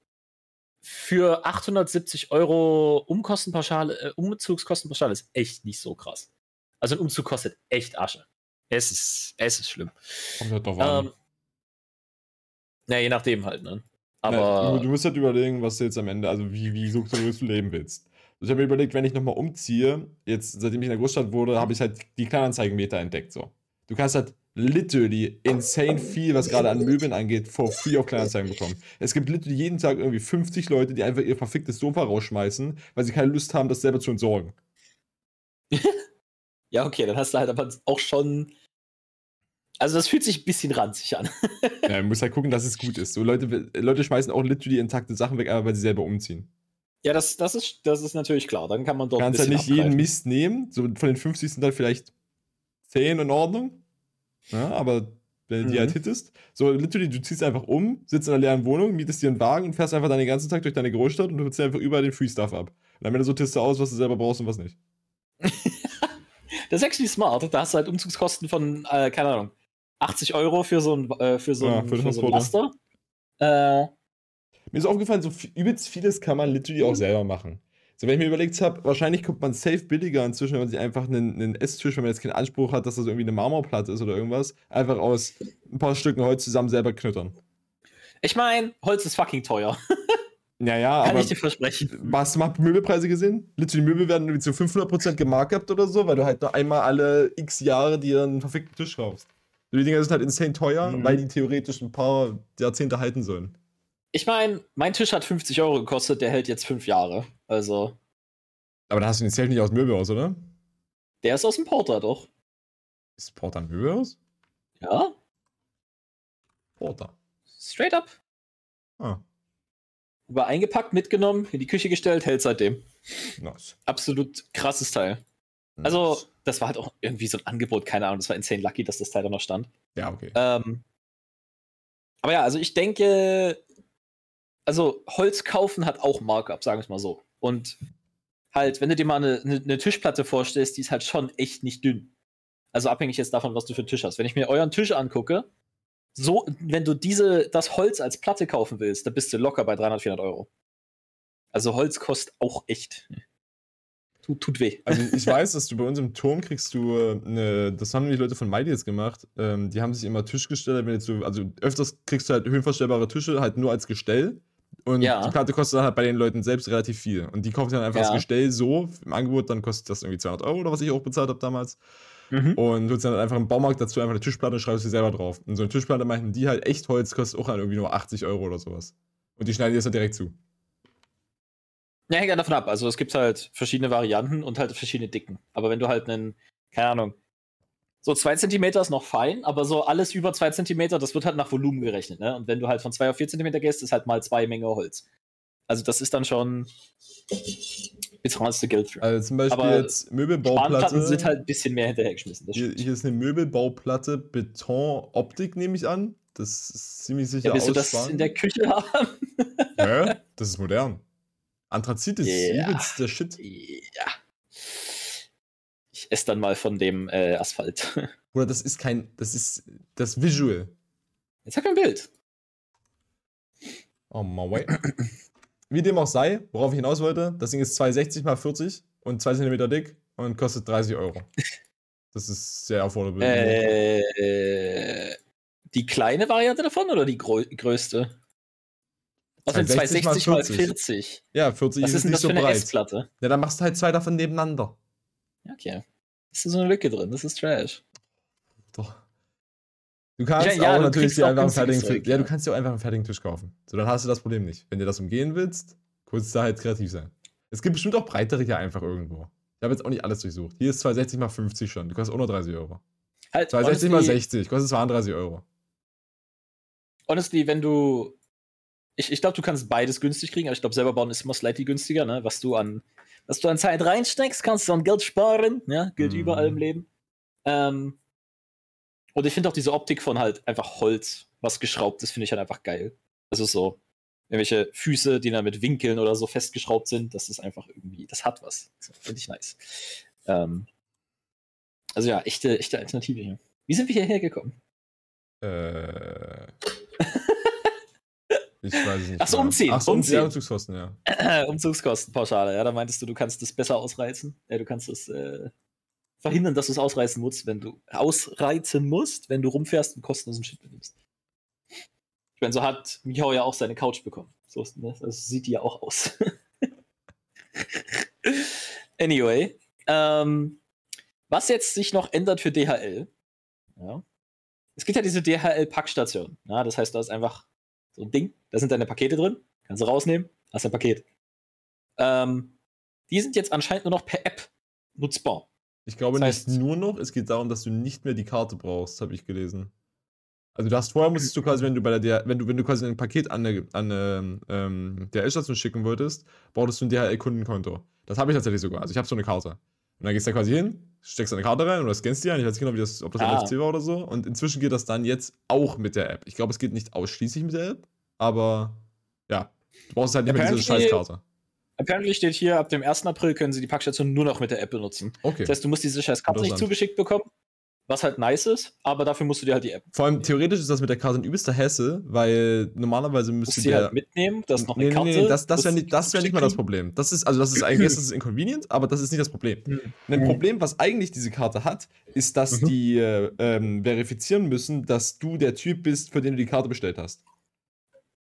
für 870 Euro Umkostenpauschale, äh, Umzugskostenpauschale ist echt nicht so krass. Also ein Umzug kostet echt Asche. Es ist, es ist schlimm. Kommt halt drauf an. Ähm, ja, je nachdem halt, ne? Aber. Du, du, musst halt überlegen, was du jetzt am Ende, also wie, wie luxuriös du leben willst. Also ich habe mir überlegt, wenn ich nochmal umziehe, jetzt seitdem ich in der Großstadt wurde, habe ich halt die Kleinanzeigenmeter entdeckt. So. Du kannst halt literally insane viel, was gerade an Möbeln angeht, for free auf Kleinanzeigen bekommen. Es gibt literally jeden Tag irgendwie 50 Leute, die einfach ihr verficktes Sofa rausschmeißen, weil sie keine Lust haben, das selber zu entsorgen. ja, okay, dann hast du halt aber auch schon. Also, das fühlt sich ein bisschen ranzig an. ja, man muss halt gucken, dass es gut ist. So Leute, Leute schmeißen auch literally intakte Sachen weg, einfach weil sie selber umziehen. Ja, das, das, ist, das ist natürlich klar. Dann kann man dort. Du kannst halt nicht abgreifen. jeden Mist nehmen. So von den 50 sind dann vielleicht 10 in Ordnung. Ja, aber wenn du mhm. die halt hittest, so literally, du ziehst einfach um, sitzt in einer leeren Wohnung, mietest dir einen Wagen und fährst einfach dann den ganzen Tag durch deine Großstadt und du dir einfach überall den Free Stuff ab. Und am Ende sortierst du aus, was du selber brauchst und was nicht. das ist actually smart. Da hast du halt Umzugskosten von, äh, keine Ahnung, 80 Euro für so ein, äh, für so ja, ein, für für so ein Laster. Äh, Mir ist aufgefallen, so übelst vieles kann man literally auch selber machen. So, wenn ich mir überlegt habe, wahrscheinlich kommt man safe billiger inzwischen, wenn man sich einfach einen, einen Esstisch, wenn man jetzt keinen Anspruch hat, dass das irgendwie eine Marmorplatte ist oder irgendwas, einfach aus ein paar Stücken Holz zusammen selber knüttern. Ich meine, Holz ist fucking teuer. Ja, ja, Kann aber. ich dir versprechen. Hast du mal Möbelpreise gesehen? Literally, Möbel werden irgendwie zu 500% gemarkupt oder so, weil du halt nur einmal alle x Jahre dir einen verfickten Tisch kaufst. Die Dinger sind halt insane teuer, mhm. weil die theoretisch ein paar Jahrzehnte halten sollen. Ich meine, mein Tisch hat 50 Euro gekostet, der hält jetzt 5 Jahre. Also. Aber da hast du den Zelt nicht aus Möbel aus, oder? Der ist aus dem Porter, doch. Ist Porter ein Möbel aus? Ja. Porter. Straight up. Ah. War eingepackt, mitgenommen, in die Küche gestellt, hält seitdem. Nice. Absolut krasses Teil. Nice. Also, das war halt auch irgendwie so ein Angebot, keine Ahnung, das war insane lucky, dass das Teil da noch stand. Ja, okay. Ähm, aber ja, also ich denke, also Holz kaufen hat auch Markup, sagen wir es mal so. Und halt, wenn du dir mal eine, eine, eine, Tischplatte vorstellst, die ist halt schon echt nicht dünn. Also abhängig jetzt davon, was du für einen Tisch hast. Wenn ich mir euren Tisch angucke, so, wenn du diese, das Holz als Platte kaufen willst, dann bist du locker bei 300, 400 Euro. Also Holz kostet auch echt. Tut, tut weh. Also ich weiß, dass du bei uns im Turm kriegst du eine, das haben die Leute von Mighty jetzt gemacht, ähm, die haben sich immer Tischgestelle, wenn jetzt so, also öfters kriegst du halt höhenverstellbare Tische, halt nur als Gestell. Und ja. die Platte kostet dann halt bei den Leuten selbst relativ viel. Und die kaufen dann einfach ja. das Gestell so im Angebot, dann kostet das irgendwie 200 Euro oder was ich auch bezahlt habe damals. Mhm. Und du holst dann halt einfach im Baumarkt dazu einfach eine Tischplatte und schreibst sie selber drauf. Und so eine Tischplatte meinten die halt echt Holz, kostet auch halt irgendwie nur 80 Euro oder sowas. Und die schneiden dir das dann direkt zu. Ja, hängt ja davon ab. Also es gibt halt verschiedene Varianten und halt verschiedene Dicken. Aber wenn du halt einen, keine Ahnung, so zwei Zentimeter ist noch fein, aber so alles über zwei Zentimeter, das wird halt nach Volumen gerechnet. Ne? Und wenn du halt von zwei auf vier Zentimeter gehst, ist halt mal zwei Menge Holz. Also das ist dann schon bezahlst Geld für. Also zum Beispiel aber jetzt Möbelbauplatte. sind halt ein bisschen mehr hinterhergeschmissen. Hier, hier, ist eine Möbelbauplatte, Beton-Optik nehme ich an. Das ist ziemlich sicher ja, willst du das in der Küche haben? Hä? Das ist modern. Anthrazit ist yeah. der Shit. Ja ich esse dann mal von dem äh, Asphalt. Oder das ist kein, das ist das Visual. Jetzt hat kein Bild. Oh my way. Wie dem auch sei, worauf ich hinaus wollte, das Ding ist 260 x 40 und 2 cm dick und kostet 30 Euro. Das ist sehr affordable. Äh, die kleine Variante davon oder die größte? Also 260 mal 40. 40. Ja, 40 Was ist, ist denn das so für eine breit. Essplatte? Ja, dann machst du halt zwei davon nebeneinander. Okay. Ist so eine Lücke drin? Das ist Trash. Doch. Du kannst ja, ja, auch natürlich dir einfach einen fertigen Tisch. Ja, du kannst dir auch einfach einen fertigen Tisch kaufen. So, dann hast du das Problem nicht. Wenn du das umgehen willst, kurz da halt kreativ sein. Es gibt bestimmt auch breitere hier einfach irgendwo. Ich habe jetzt auch nicht alles durchsucht. Hier ist 260 mal 50 schon. Du kostet auch nur 30 Euro. Halt, 260 mal 60, kostet 32 Euro. Honestly, wenn du Ich, ich glaube, du kannst beides günstig kriegen, aber ich glaube, selber bauen ist immer slightly günstiger, ne? Was du an, was du an Zeit reinsteckst, kannst du an Geld sparen, ja, gilt mhm. überall im Leben. Ähm, und ich finde auch diese Optik von halt einfach Holz, was geschraubt ist, finde ich halt einfach geil. Also so, irgendwelche Füße, die dann mit Winkeln oder so festgeschraubt sind, das ist einfach irgendwie, das hat was. Finde ich nice. Ähm, also ja, echte, echte Alternative hier. Wie sind wir hierher gekommen? Äh. ich weiß es nicht. Achso, umziehen. Achso, umziehen. Ja, Umzugskosten, ja. Umzugskostenpauschale, ja. Da meintest du, du kannst es besser ausreizen. Ja, du kannst es äh, verhindern, dass du es ausreizen musst, wenn du ausreizen musst, wenn du rumfährst und kostenlosen Shit benimmst. Ich meine, so hat Michao ja auch seine Couch bekommen. So ne? also sieht die ja auch aus. anyway, ähm, was jetzt sich noch ändert für DHL, ja, es gibt ja diese DHL-Packstation. Ja, das heißt, da ist einfach so ein Ding, da sind deine Pakete drin, kannst du rausnehmen, hast ein Paket. Ähm, die sind jetzt anscheinend nur noch per App nutzbar. Ich glaube das heißt, nicht nur noch, es geht darum, dass du nicht mehr die Karte brauchst, habe ich gelesen. Also du hast vorher musstest du quasi, wenn du bei der wenn du, wenn du quasi ein Paket an der an ähm, ähm der station schicken wolltest, brauchtest du ein DHL-Kundenkonto. Das habe ich tatsächlich sogar. Also ich habe so eine Karte. Und dann gehst du da quasi hin, steckst deine Karte rein oder scannst die ein. Ich weiß nicht genau, wie das, ob das ah. NFC war oder so. Und inzwischen geht das dann jetzt auch mit der App. Ich glaube, es geht nicht ausschließlich mit der App, aber ja, du brauchst halt nicht mehr diese Scheißkarte. Apparently steht hier, ab dem 1. April können sie die Packstation nur noch mit der App benutzen. Okay. Das heißt, du musst diese Scheißkarte nicht zugeschickt bekommen was halt nice ist, aber dafür musst du dir halt die App. Vor allem theoretisch ist das mit der Karte ein übelster Hesse, weil normalerweise müsste du die halt mitnehmen, das ist noch eine nee, Karte. Nee, nee, das, das wäre nicht, wär nicht mal das Problem. Das ist, also das ist eigentlich das ist inconvenient, aber das ist nicht das Problem. Mhm. Ein mhm. Problem, was eigentlich diese Karte hat, ist, dass mhm. die äh, ähm, verifizieren müssen, dass du der Typ bist, für den du die Karte bestellt hast.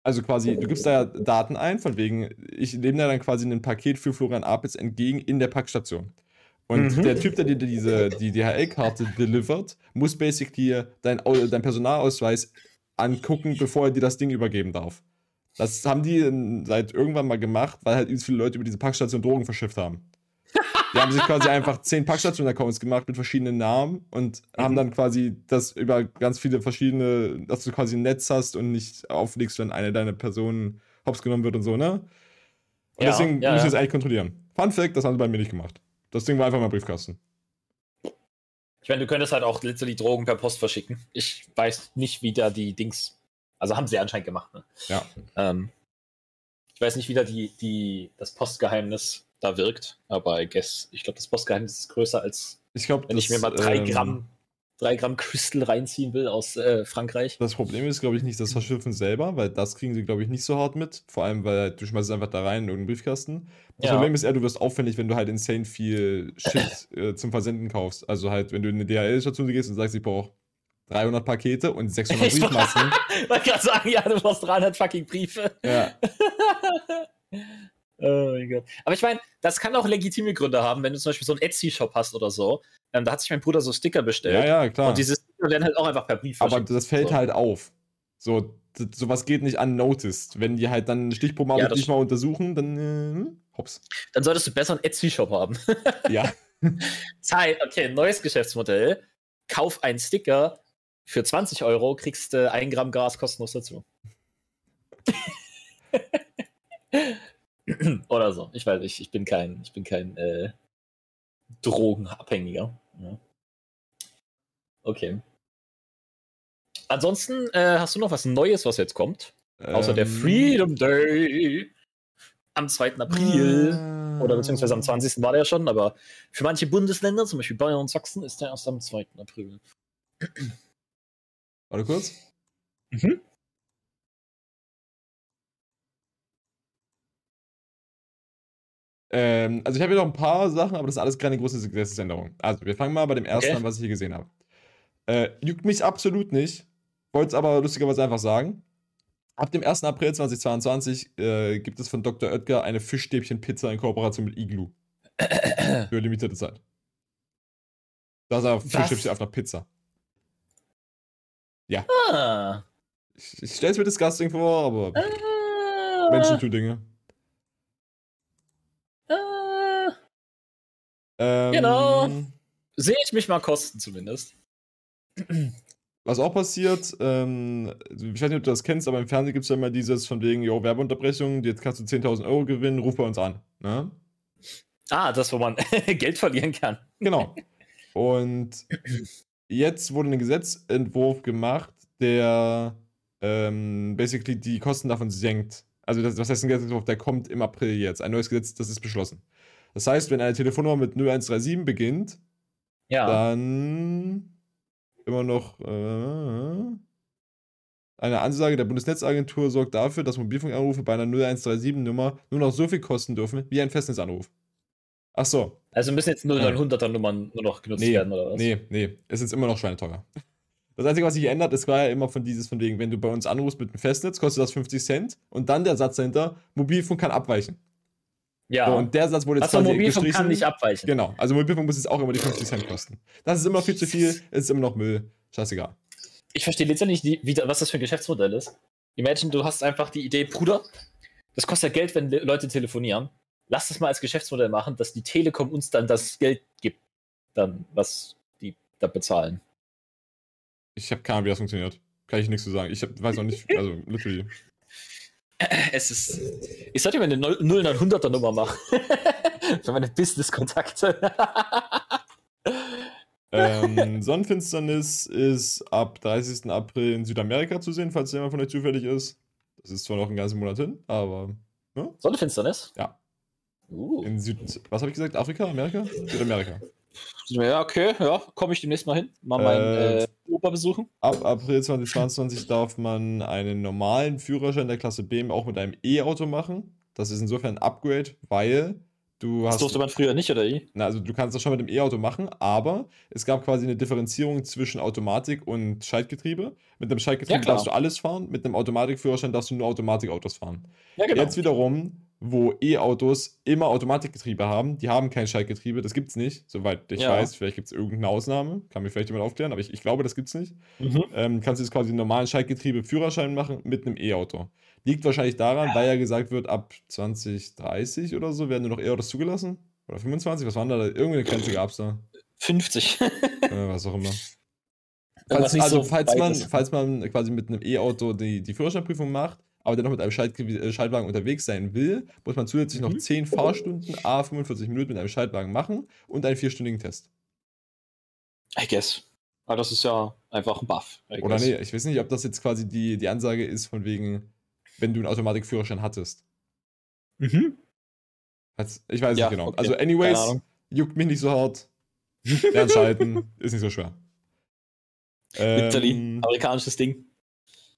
Also quasi, du gibst da ja Daten ein, von wegen, ich nehme da dann quasi ein Paket für Florian Apitz entgegen in der Packstation. Und mhm. der Typ, der dir diese, die DHL-Karte delivert, muss basically dein, dein Personalausweis angucken, bevor er dir das Ding übergeben darf. Das haben die seit irgendwann mal gemacht, weil halt viele Leute über diese Packstation Drogen verschifft haben. Die haben sich quasi einfach zehn Packstation-Accounts gemacht mit verschiedenen Namen und mhm. haben dann quasi das über ganz viele verschiedene, dass du quasi ein Netz hast und nicht auflegst, wenn eine deiner Personen hops genommen wird und so, ne? Und ja, deswegen ja, müssen wir es eigentlich kontrollieren. Fun Fact, das haben sie bei mir nicht gemacht. Das Ding war einfach mal Briefkasten. Ich meine, du könntest halt auch literally Drogen per Post verschicken. Ich weiß nicht, wie da die Dings. Also haben sie anscheinend gemacht, ne? Ja. Ähm, ich weiß nicht, wie da die, die, das Postgeheimnis da wirkt, aber I guess, ich glaube, das Postgeheimnis ist größer als ich glaub, wenn ich mir mal drei ähm, Gramm 3 Gramm Crystal reinziehen will aus äh, Frankreich. Das Problem ist, glaube ich, nicht das Verschiffen selber, weil das kriegen sie, glaube ich, nicht so hart mit. Vor allem, weil du schmeißt es einfach da rein in irgendeinen Briefkasten. Das ja. Problem ist eher, du wirst aufwendig, wenn du halt insane viel Shit äh, zum Versenden kaufst. Also halt, wenn du in eine DHL-Station gehst und sagst, ich brauche 300 Pakete und 600 Briefmassen. Ich wollte gerade sagen, ja, du brauchst 300 fucking Briefe. Ja. Oh mein Gott. Aber ich meine, das kann auch legitime Gründe haben, wenn du zum Beispiel so einen Etsy-Shop hast oder so. Ähm, da hat sich mein Bruder so Sticker bestellt. Ja, ja, klar. Und diese Sticker werden halt auch einfach per Brief Aber das fällt so. halt auf. So, sowas geht nicht unnoticed. Wenn die halt dann eine Stichprobe ja, nicht mal untersuchen, dann äh, hm, hops. Dann solltest du besser einen Etsy-Shop haben. ja. Zeit, okay, neues Geschäftsmodell. Kauf einen Sticker für 20 Euro, kriegst äh, ein Gramm Gas kostenlos dazu. Oder so. Ich weiß nicht, ich bin kein, ich bin kein äh, Drogenabhängiger. Ja. Okay. Ansonsten äh, hast du noch was Neues, was jetzt kommt? Ähm, Außer der ähm. Freedom Day am 2. April. Äh, oder beziehungsweise am 20. war der schon, aber für manche Bundesländer, zum Beispiel Bayern und Sachsen, ist der erst am 2. April. Warte kurz. Mhm. Ähm, also ich habe hier noch ein paar Sachen, aber das ist alles keine große Gesetzesänderung. Also wir fangen mal bei dem ersten okay. an, was ich hier gesehen habe. Äh, juckt mich absolut nicht, wollte es aber lustigerweise einfach sagen. Ab dem 1. April 2022 äh, gibt es von Dr. Oetker eine Fischstäbchen-Pizza in Kooperation mit Iglu. Für limitierte Zeit. Das ist einfach Fischstäbchen auf einer Pizza. Ja. Ah. Ich, ich stelle es mir disgusting vor, aber ah. Menschen tun Dinge. Ähm, genau. Sehe ich mich mal kosten zumindest. was auch passiert, ähm, ich weiß nicht, ob du das kennst, aber im Fernsehen gibt es ja immer dieses von wegen, jo, Werbeunterbrechung, jetzt kannst du 10.000 Euro gewinnen, ruf bei uns an. Ne? Ah, das, wo man Geld verlieren kann. Genau. Und jetzt wurde ein Gesetzentwurf gemacht, der ähm, basically die Kosten davon senkt. Also, das, was heißt ein Gesetzentwurf? Der kommt im April jetzt. Ein neues Gesetz, das ist beschlossen. Das heißt, wenn eine Telefonnummer mit 0137 beginnt, ja. dann immer noch äh, eine Ansage der Bundesnetzagentur sorgt dafür, dass Mobilfunkanrufe bei einer 0137-Nummer nur noch so viel kosten dürfen wie ein Festnetzanruf. Ach so. Also müssen jetzt 0900er Nummern nur noch genutzt nee, werden, oder was? Nee, nee. Es ist immer noch schweineteuer. Das Einzige, was sich ändert, ist war ja immer von dieses, von wegen, wenn du bei uns anrufst mit einem Festnetz, kostet das 50 Cent und dann der Satz dahinter, Mobilfunk kann abweichen. Ja. So, und der Satz wurde jetzt also quasi Mobilfunk gestrichen. kann nicht abweichen. Genau. Also Mobilfunk muss jetzt auch immer die 50 Cent kosten. Das ist immer noch viel zu viel, es ist immer noch Müll. Scheißegal. Ich verstehe letztendlich nicht, wie, was das für ein Geschäftsmodell ist. Imagine, du hast einfach die Idee, Bruder, das kostet ja Geld, wenn Leute telefonieren. Lass das mal als Geschäftsmodell machen, dass die Telekom uns dann das Geld gibt, dann, was die da bezahlen. Ich habe keine Ahnung, wie das funktioniert. Kann ich nichts zu sagen. Ich hab, weiß auch nicht, also literally. Es ist. Ich sollte mir eine 0900er Nummer machen. Für meine Business-Kontakte. ähm, Sonnenfinsternis ist ab 30. April in Südamerika zu sehen, falls jemand von euch zufällig ist. Das ist zwar noch einen ganzen Monat hin, aber. Ne? Sonnenfinsternis? Ja. Uh. In Süd. Was habe ich gesagt? Afrika? Amerika? Südamerika. Ja, okay, ja, komme ich demnächst mal hin. Mal meinen äh, äh, Opa besuchen. Ab April 2022 darf man einen normalen Führerschein der Klasse B auch mit einem E-Auto machen. Das ist insofern ein Upgrade, weil du hast. Das durfte man früher nicht, oder wie? Na, also du kannst das schon mit dem E-Auto machen, aber es gab quasi eine Differenzierung zwischen Automatik und Schaltgetriebe. Mit einem Schaltgetriebe ja, darfst du alles fahren, mit einem Automatikführerschein darfst du nur Automatikautos fahren. Ja, genau. Jetzt wiederum wo E-Autos immer Automatikgetriebe haben. Die haben kein Schaltgetriebe, das gibt es nicht, soweit ich ja. weiß. Vielleicht gibt es irgendeine Ausnahme, kann mir vielleicht jemand aufklären, aber ich, ich glaube, das gibt es nicht. Mhm. Ähm, kannst du jetzt quasi einen normalen Schaltgetriebe-Führerschein machen mit einem E-Auto. Liegt wahrscheinlich daran, ja. weil ja gesagt wird, ab 2030 oder so werden nur noch E-Autos zugelassen. Oder 25, was waren da? Irgendeine Grenze gab es da. 50. äh, was auch immer. Falls, also, so falls, man, falls man quasi mit einem E-Auto die, die Führerscheinprüfung macht, aber dennoch mit einem Schalt äh, Schaltwagen unterwegs sein will, muss man zusätzlich mhm. noch 10 Fahrstunden, a 45 Minuten mit einem Schaltwagen machen und einen vierstündigen Test. I guess. Aber das ist ja einfach ein Buff. Oder nee, ich weiß nicht, ob das jetzt quasi die, die Ansage ist, von wegen, wenn du einen Automatikführerschein hattest. Mhm. Ich weiß ja, nicht genau. Okay. Also, anyways, juckt mich nicht so hart. Lernen schalten, ist nicht so schwer. Italy, ähm, amerikanisches Ding.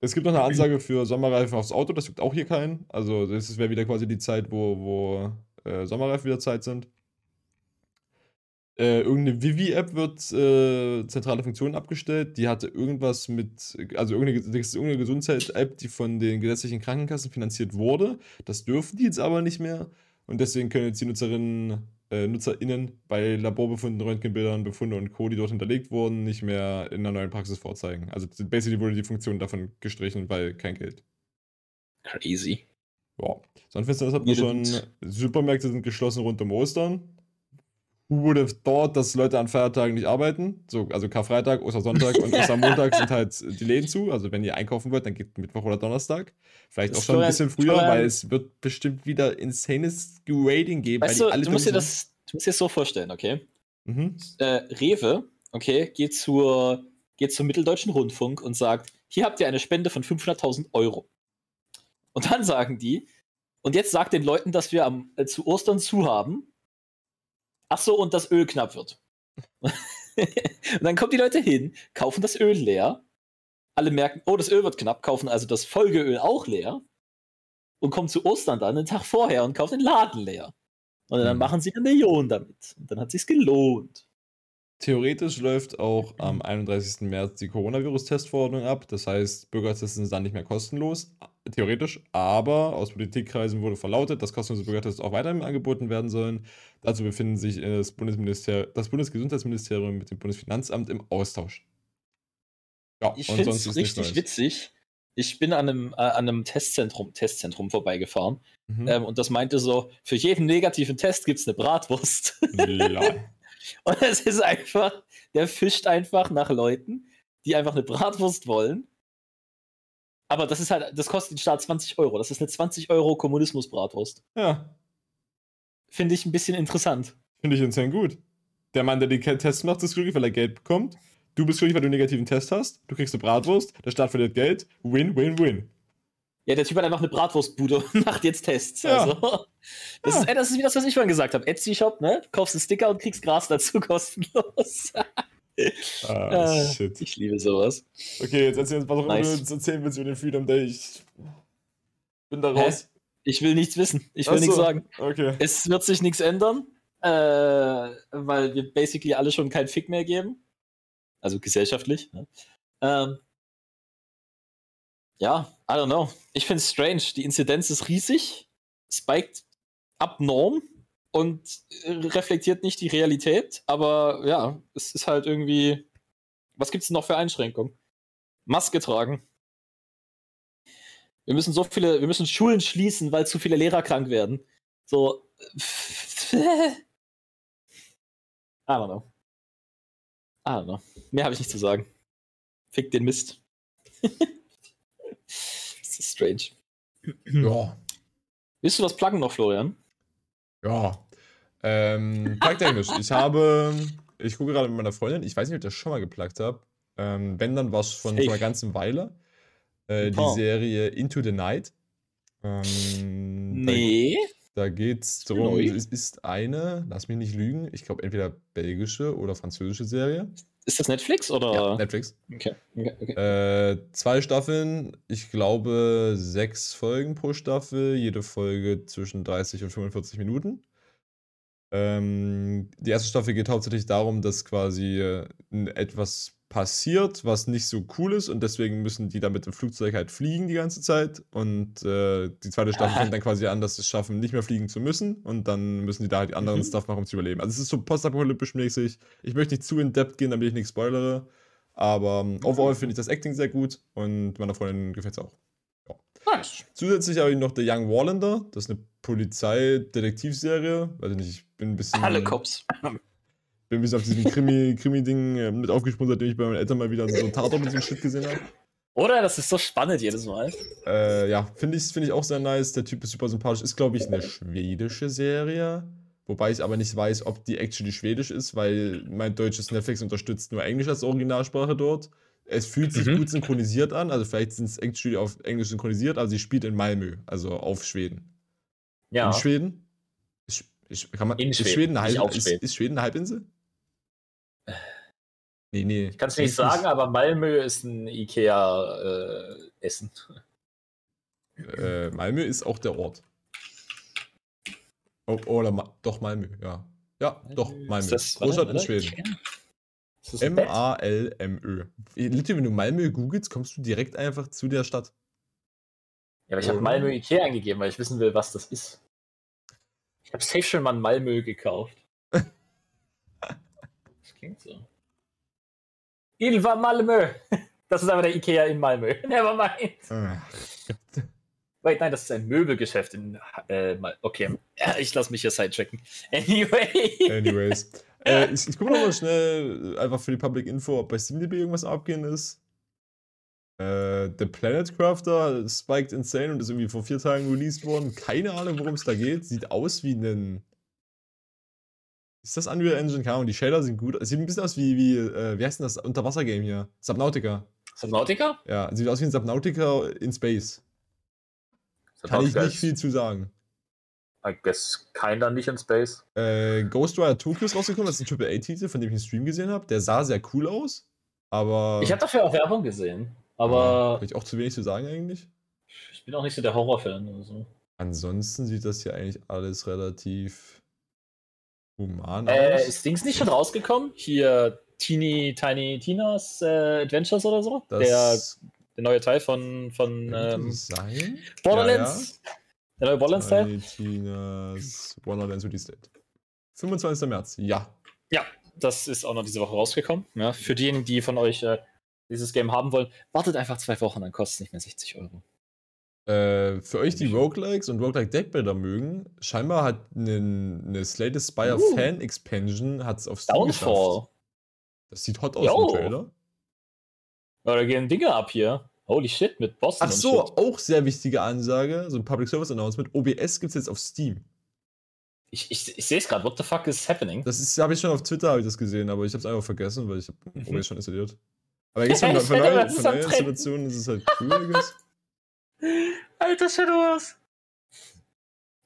Es gibt noch eine Ansage für Sommerreifen aufs Auto, das gibt auch hier keinen. Also, das wäre wieder quasi die Zeit, wo, wo äh, Sommerreifen wieder Zeit sind. Äh, irgendeine Vivi-App wird äh, zentrale Funktionen abgestellt. Die hatte irgendwas mit, also irgendeine, irgendeine Gesundheits-App, die von den gesetzlichen Krankenkassen finanziert wurde. Das dürfen die jetzt aber nicht mehr. Und deswegen können jetzt die Nutzerinnen äh, NutzerInnen bei Laborbefunden, Röntgenbildern, Befunde und Co., die dort hinterlegt wurden, nicht mehr in der neuen Praxis vorzeigen. Also basically wurde die Funktion davon gestrichen, weil kein Geld. Crazy. Ja. Sonst das hat man schon, Supermärkte sind geschlossen rund um Ostern. Who would have thought, dass Leute an Feiertagen nicht arbeiten? So, also Karfreitag, Ostersonntag und Ostermontag sind halt die Läden zu. Also wenn ihr einkaufen wollt, dann geht Mittwoch oder Donnerstag. Vielleicht auch schon ein bisschen früher, weil es wird bestimmt wieder insanes Grading geben. Weißt du, du musst dir das, du musst dir das so vorstellen, okay? Mhm. Äh, Rewe, okay, geht zur, geht zum Mitteldeutschen Rundfunk und sagt, hier habt ihr eine Spende von 500.000 Euro. Und dann sagen die, und jetzt sagt den Leuten, dass wir am, äh, zu Ostern zu haben Ach so, und das Öl knapp wird. und dann kommen die Leute hin, kaufen das Öl leer. Alle merken, oh, das Öl wird knapp, kaufen also das Folgeöl auch leer. Und kommen zu Ostern dann einen Tag vorher und kaufen den Laden leer. Und dann mhm. machen sie eine Million damit. Und dann hat sich's gelohnt. Theoretisch läuft auch am 31. März die Coronavirus-Testverordnung ab. Das heißt, Bürgertests sind dann nicht mehr kostenlos. Theoretisch. Aber aus Politikkreisen wurde verlautet, dass kostenlose Bürgertests auch weiterhin angeboten werden sollen. Dazu befinden sich das, Bundesminister das Bundesgesundheitsministerium mit dem Bundesfinanzamt im Austausch. Ja, ich finde es richtig witzig. Ich bin an einem, äh, an einem Testzentrum, Testzentrum vorbeigefahren mhm. ähm, und das meinte so: Für jeden negativen Test gibt es eine Bratwurst. Und es ist einfach, der fischt einfach nach Leuten, die einfach eine Bratwurst wollen. Aber das ist halt, das kostet den Staat 20 Euro. Das ist eine 20 Euro Kommunismus-Bratwurst. Ja. Finde ich ein bisschen interessant. Finde ich insane gut. Der Mann, der die Tests macht, ist glücklich, weil er Geld bekommt. Du bist glücklich, weil du einen negativen Test hast. Du kriegst eine Bratwurst. Der Staat verliert Geld. Win, win, win. Ja, der Typ hat einfach eine Bratwurstbude und macht jetzt Tests. Ja. Also, das, ja. ist, das ist wie das, was ich vorhin gesagt habe. Etsy-Shop, ne? Kaufst einen Sticker und kriegst Gras dazu kostenlos. ah, äh, shit. Ich liebe sowas. Okay, jetzt erzähl uns, was auch nice. du uns erzählen willst über den Freedom Day. Ich bin da raus. Hä? Ich will nichts wissen. Ich will Achso. nichts sagen. Okay. Es wird sich nichts ändern, äh, weil wir basically alle schon keinen Fick mehr geben. Also gesellschaftlich. Ne? Ähm, ja, I don't know. Ich finde es strange. Die Inzidenz ist riesig, spiked abnorm und reflektiert nicht die Realität. Aber ja, es ist halt irgendwie. Was gibt es noch für Einschränkungen? Maske tragen. Wir müssen so viele, wir müssen Schulen schließen, weil zu viele Lehrer krank werden. So. I don't know. I don't know. Mehr habe ich nicht zu sagen. Fick den Mist. das ist strange. Ja. Willst du was pluggen noch, Florian? Ja. Ähm, Plugtechnisch. ich habe, ich gucke gerade mit meiner Freundin, ich weiß nicht, ob ich das schon mal geplagt habe. Ähm, wenn, dann war es von vor einer ganzen Weile. Äh, die oh. Serie Into the Night. Ähm, nee. Da, da geht es darum, es ist eine, lass mich nicht lügen, ich glaube entweder belgische oder französische Serie. Ist das Netflix oder? Ja, Netflix. Okay. okay, okay. Äh, zwei Staffeln, ich glaube sechs Folgen pro Staffel, jede Folge zwischen 30 und 45 Minuten. Ähm, die erste Staffel geht hauptsächlich darum, dass quasi äh, etwas passiert, was nicht so cool ist und deswegen müssen die da mit dem Flugzeug halt fliegen die ganze Zeit und äh, die zweite Staffel fängt dann quasi an, dass sie es schaffen, nicht mehr fliegen zu müssen und dann müssen die da halt die anderen mhm. Stuff machen, um zu überleben. Also es ist so postapokalyptisch mäßig. Ich möchte nicht zu in Depth gehen, damit ich nichts spoilere, aber ähm, overall finde ich das Acting sehr gut und meiner Freundin gefällt es auch. Ja. Nice. Zusätzlich habe ich noch The Young Wallander, das ist eine Polizeidetektivserie, weiß ich nicht, ich bin ein bisschen... Alle Cops bin ein bisschen auf diesem Krimi-Ding Krimi äh, mit aufgesprungen, seitdem ich bei meinen Eltern mal wieder so einen Tatort mit so einem Shit gesehen habe. Oder? Das ist so spannend jedes Mal. Äh, ja, finde ich, find ich auch sehr nice. Der Typ ist super sympathisch. Ist, glaube ich, eine schwedische Serie. Wobei ich aber nicht weiß, ob die actually schwedisch ist, weil mein deutsches Netflix unterstützt nur Englisch als Originalsprache dort. Es fühlt sich mhm. gut synchronisiert an, also vielleicht sind es actually auf Englisch synchronisiert, aber sie spielt in Malmö, also auf Schweden. Ja. In Schweden? Ist, ist, kann man, in ist Schweden, Schweden eine Halb, ist, ist Schweden eine Halbinsel? Nee, nee. Ich kann es nicht sagen, aber Malmö ist ein Ikea-Essen. Äh, Malmö ist auch der Ort. Oh, oder Ma doch Malmö, ja. Ja, Malmö. doch, Malmö. Das, Großstadt in Schweden. M-A-L-M-Ö. Wenn du Malmö googelst, kommst du direkt einfach zu der Stadt. Ja, aber ich habe Malmö Ikea eingegeben, weil ich wissen will, was das ist. Ich habe safe schon mal Malmö gekauft. das klingt so. Ilva Malmö. Das ist aber der Ikea in Malmö. Nevermind. Wait, nein, das ist ein Möbelgeschäft in äh, Okay, ich lasse mich hier sidetracken. Anyway. Anyways. Äh, ich, ich gucke nochmal schnell, einfach für die Public Info, ob bei SteamDB irgendwas abgehen ist. Äh, The Planet Crafter spiked insane und ist irgendwie vor vier Tagen released worden. Keine Ahnung, worum es da geht. Sieht aus wie ein ist das Unreal Engine? Keine Ahnung, die Shader sind gut. Es sieht ein bisschen aus wie, wie, äh, wie heißt denn das Unterwasser-Game hier? Subnautica. Subnautica? Ja, sieht aus wie ein Subnautica in Space. Kann ich nicht viel zu sagen. I guess keiner nicht in Space. Äh, Ghostwire Tokyo ist rausgekommen, das ist ein AAA-Titel, von dem ich einen Stream gesehen habe. Der sah sehr cool aus, aber. Ich habe dafür auch Werbung gesehen, aber. Ja, ich auch zu wenig zu sagen eigentlich. Ich bin auch nicht so der Horrorfan oder so. Ansonsten sieht das hier eigentlich alles relativ Human äh, ist Dings nicht schon rausgekommen? Hier Teeny Tiny Tinas äh, Adventures oder so? Der, der neue Teil von, von ähm, sein? Borderlands? Ja, ja. Der neue Borderlands Teil? Tiny Tinas Borderlands Release Date. 25. März, ja. Ja, das ist auch noch diese Woche rausgekommen. Ja, für diejenigen, die von euch äh, dieses Game haben wollen, wartet einfach zwei Wochen, dann kostet es nicht mehr 60 Euro. Äh, für euch, die Roguelikes und Roguelike Deckbilder mögen, scheinbar hat eine, Slate Spire uh. Fan Expansion hat's auf Steam Downfall. Geschafft. Das sieht hot aus Yo. im Trailer. Oder gehen Dinge ab hier. Holy shit, mit Boston. Ach so, auch sehr wichtige Ansage, so ein Public Service Announcement. OBS gibt es jetzt auf Steam. Ich, ich, ich sehe es gerade. What the fuck is happening? Das habe ich schon auf Twitter ich das gesehen, aber ich habe es einfach vergessen, weil ich habe mhm. OBS schon installiert. Aber jetzt von, von, neuen, von neuen Installationen ist es halt cool. Alter Shadowverse.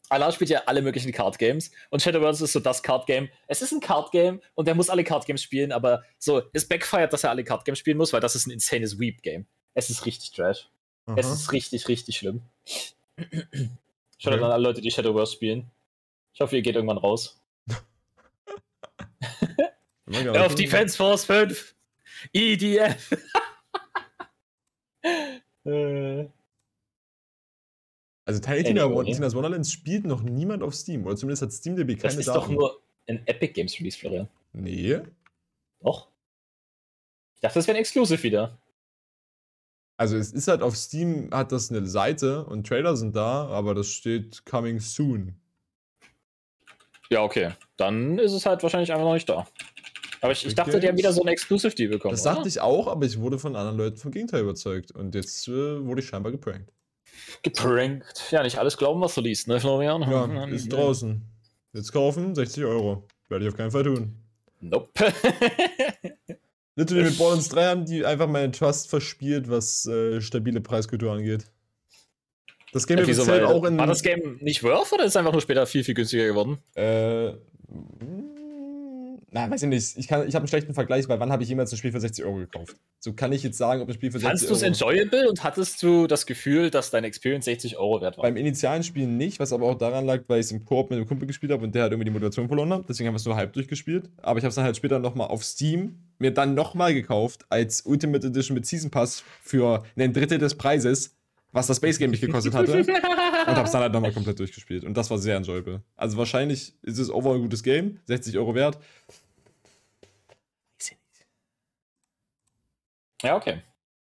Alar spielt ja alle möglichen Card Games und Shadowverse ist so das Card Game. Es ist ein Card Game und er muss alle Card Games spielen, aber so, es backfeiert, dass er alle Card Games spielen muss, weil das ist ein insanes Weep Game. Es ist richtig trash. Aha. Es ist richtig, richtig schlimm. Schaut okay. an alle Leute, die Shadowverse spielen. Ich hoffe, ihr geht irgendwann raus. auf Defense Force 5. EDF. äh. Also Tiny Tina. Tina's Wonderlands spielt noch niemand auf Steam. Oder zumindest hat SteamDB keine Das ist Daten. doch nur ein Epic Games Release, Florian. Nee. Doch. Ich dachte, das wäre ein Exclusive wieder. Also es ist halt auf Steam, hat das eine Seite und Trailer sind da, aber das steht coming soon. Ja, okay. Dann ist es halt wahrscheinlich einfach noch nicht da. Aber ich, ich dachte, die haben wieder so ein Exclusive-Deal bekommen. Das dachte ich auch, aber ich wurde von anderen Leuten vom Gegenteil überzeugt. Und jetzt äh, wurde ich scheinbar geprankt. Geprankt. Ja, nicht alles glauben, was du liest, ne, Florian? Ja, ist draußen. Jetzt kaufen, 60 Euro. Werde ich auf keinen Fall tun. Nope. Literally mit Borderlands 3 haben die einfach meinen Trust verspielt, was äh, stabile Preiskultur angeht. Das Game ja, wieso, auch in. War das Game nicht worth oder ist es einfach nur später viel, viel günstiger geworden? Äh na, weiß ich nicht. Ich, ich habe einen schlechten Vergleich, weil wann habe ich jemals ein Spiel für 60 Euro gekauft? So kann ich jetzt sagen, ob ein Spiel für 60 Euro. Fandest du es enjoyable und hattest du das Gefühl, dass dein Experience 60 Euro wert war? Beim initialen Spiel nicht, was aber auch daran lag, weil ich es im Koop mit einem Kumpel gespielt habe und der hat irgendwie die Motivation verloren hat. Deswegen haben wir es nur halb durchgespielt. Aber ich habe es dann halt später nochmal auf Steam mir dann nochmal gekauft als Ultimate Edition mit Season Pass für ein Drittel des Preises, was das Base Game mich gekostet hatte. und habe es dann halt nochmal komplett durchgespielt. Und das war sehr enjoyable. Also wahrscheinlich ist es overall ein gutes Game, 60 Euro wert. Ja, okay.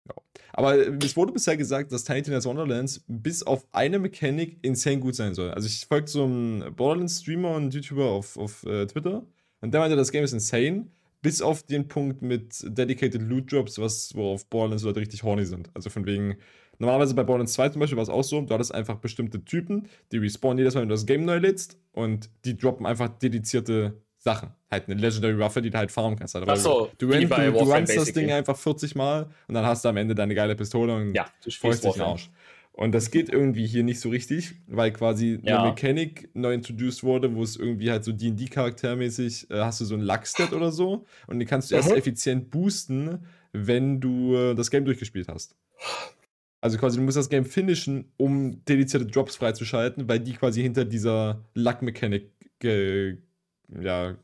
Ja. Aber es wurde bisher gesagt, dass Tiny Tina's Wonderlands bis auf eine Mechanik insane gut sein soll. Also ich folge so einem Borderlands-Streamer und YouTuber auf, auf äh, Twitter und der meinte, das Game ist insane, bis auf den Punkt mit Dedicated Loot Drops, was, worauf Borderlands Leute richtig horny sind. Also von wegen, normalerweise bei Borderlands 2 zum Beispiel war es auch so, du hattest einfach bestimmte Typen, die respawnen jedes Mal, wenn du das Game neu lädst und die droppen einfach dedizierte Sachen. Halt eine Legendary Waffe, die du halt farmen kannst. Also, Achso, du, du, du, du runnst das Ding einfach 40 Mal und dann hast du am Ende deine geile Pistole und ja, du dich den Arsch. Und das geht irgendwie hier nicht so richtig, weil quasi ja. eine Mechanik neu introduced wurde, wo es irgendwie halt so D&D-Charaktermäßig, äh, hast du so ein Luck-Stat oder so und die kannst du erst mhm. effizient boosten, wenn du äh, das Game durchgespielt hast. Also quasi, du musst das Game finishen, um dedizierte Drops freizuschalten, weil die quasi hinter dieser Luck-Mechanik ge ja,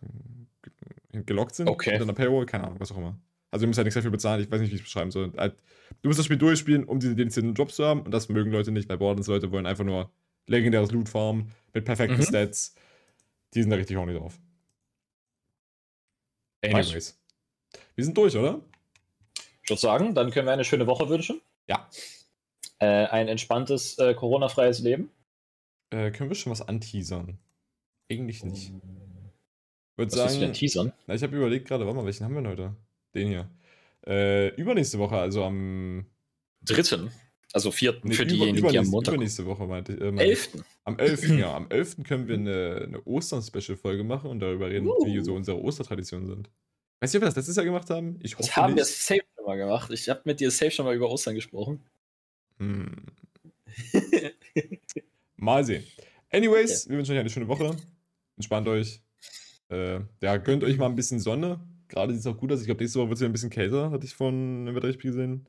gelockt sind. Okay. Unter einer Paywall, keine Ahnung, was auch immer. Also du musst halt nicht sehr viel bezahlen, ich weiß nicht, wie ich es beschreiben soll. Halt, du musst das Spiel durchspielen, um diese dedizierten Jobs zu haben und das mögen Leute nicht, weil Borderlands-Leute wollen einfach nur legendäres Loot farmen mit perfekten mhm. Stats. Die sind da richtig horny drauf. Anyways. Was? Wir sind durch, oder? Ich würde sagen, dann können wir eine schöne Woche wünschen. Ja. Äh, ein entspanntes, äh, Corona-freies Leben. Äh, können wir schon was anteasern? Eigentlich nicht. Würde sagen, denn teasern? Na, ich habe überlegt gerade, warte mal, welchen haben wir denn heute? Den hier. Äh, übernächste Woche, also am dritten, also vierten nee, für diejenigen, die am Montag. Übernächste Woche meinte ich. Äh, Elften. Am 11. ja, am 11. können wir eine, eine Ostern-Special-Folge machen und darüber reden, uh. wie so unsere Ostertraditionen sind. Weißt du, ob wir das letztes Jahr gemacht haben? Ich hoffe Das haben nicht. wir safe schon mal gemacht. Ich habe mit dir safe schon mal über Ostern gesprochen. Hm. mal sehen. Anyways, okay. wir wünschen euch eine schöne Woche. Entspannt euch. Äh, ja, gönnt euch mal ein bisschen Sonne. Gerade sieht es auch gut aus. Ich glaube, nächste Woche wird es wieder ein bisschen kälter, hatte ich von im Wetterspiel gesehen.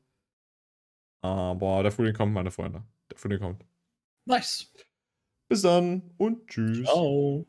Aber der Frühling kommt, meine Freunde. Der Frühling kommt. Nice. Bis dann und tschüss. Ciao.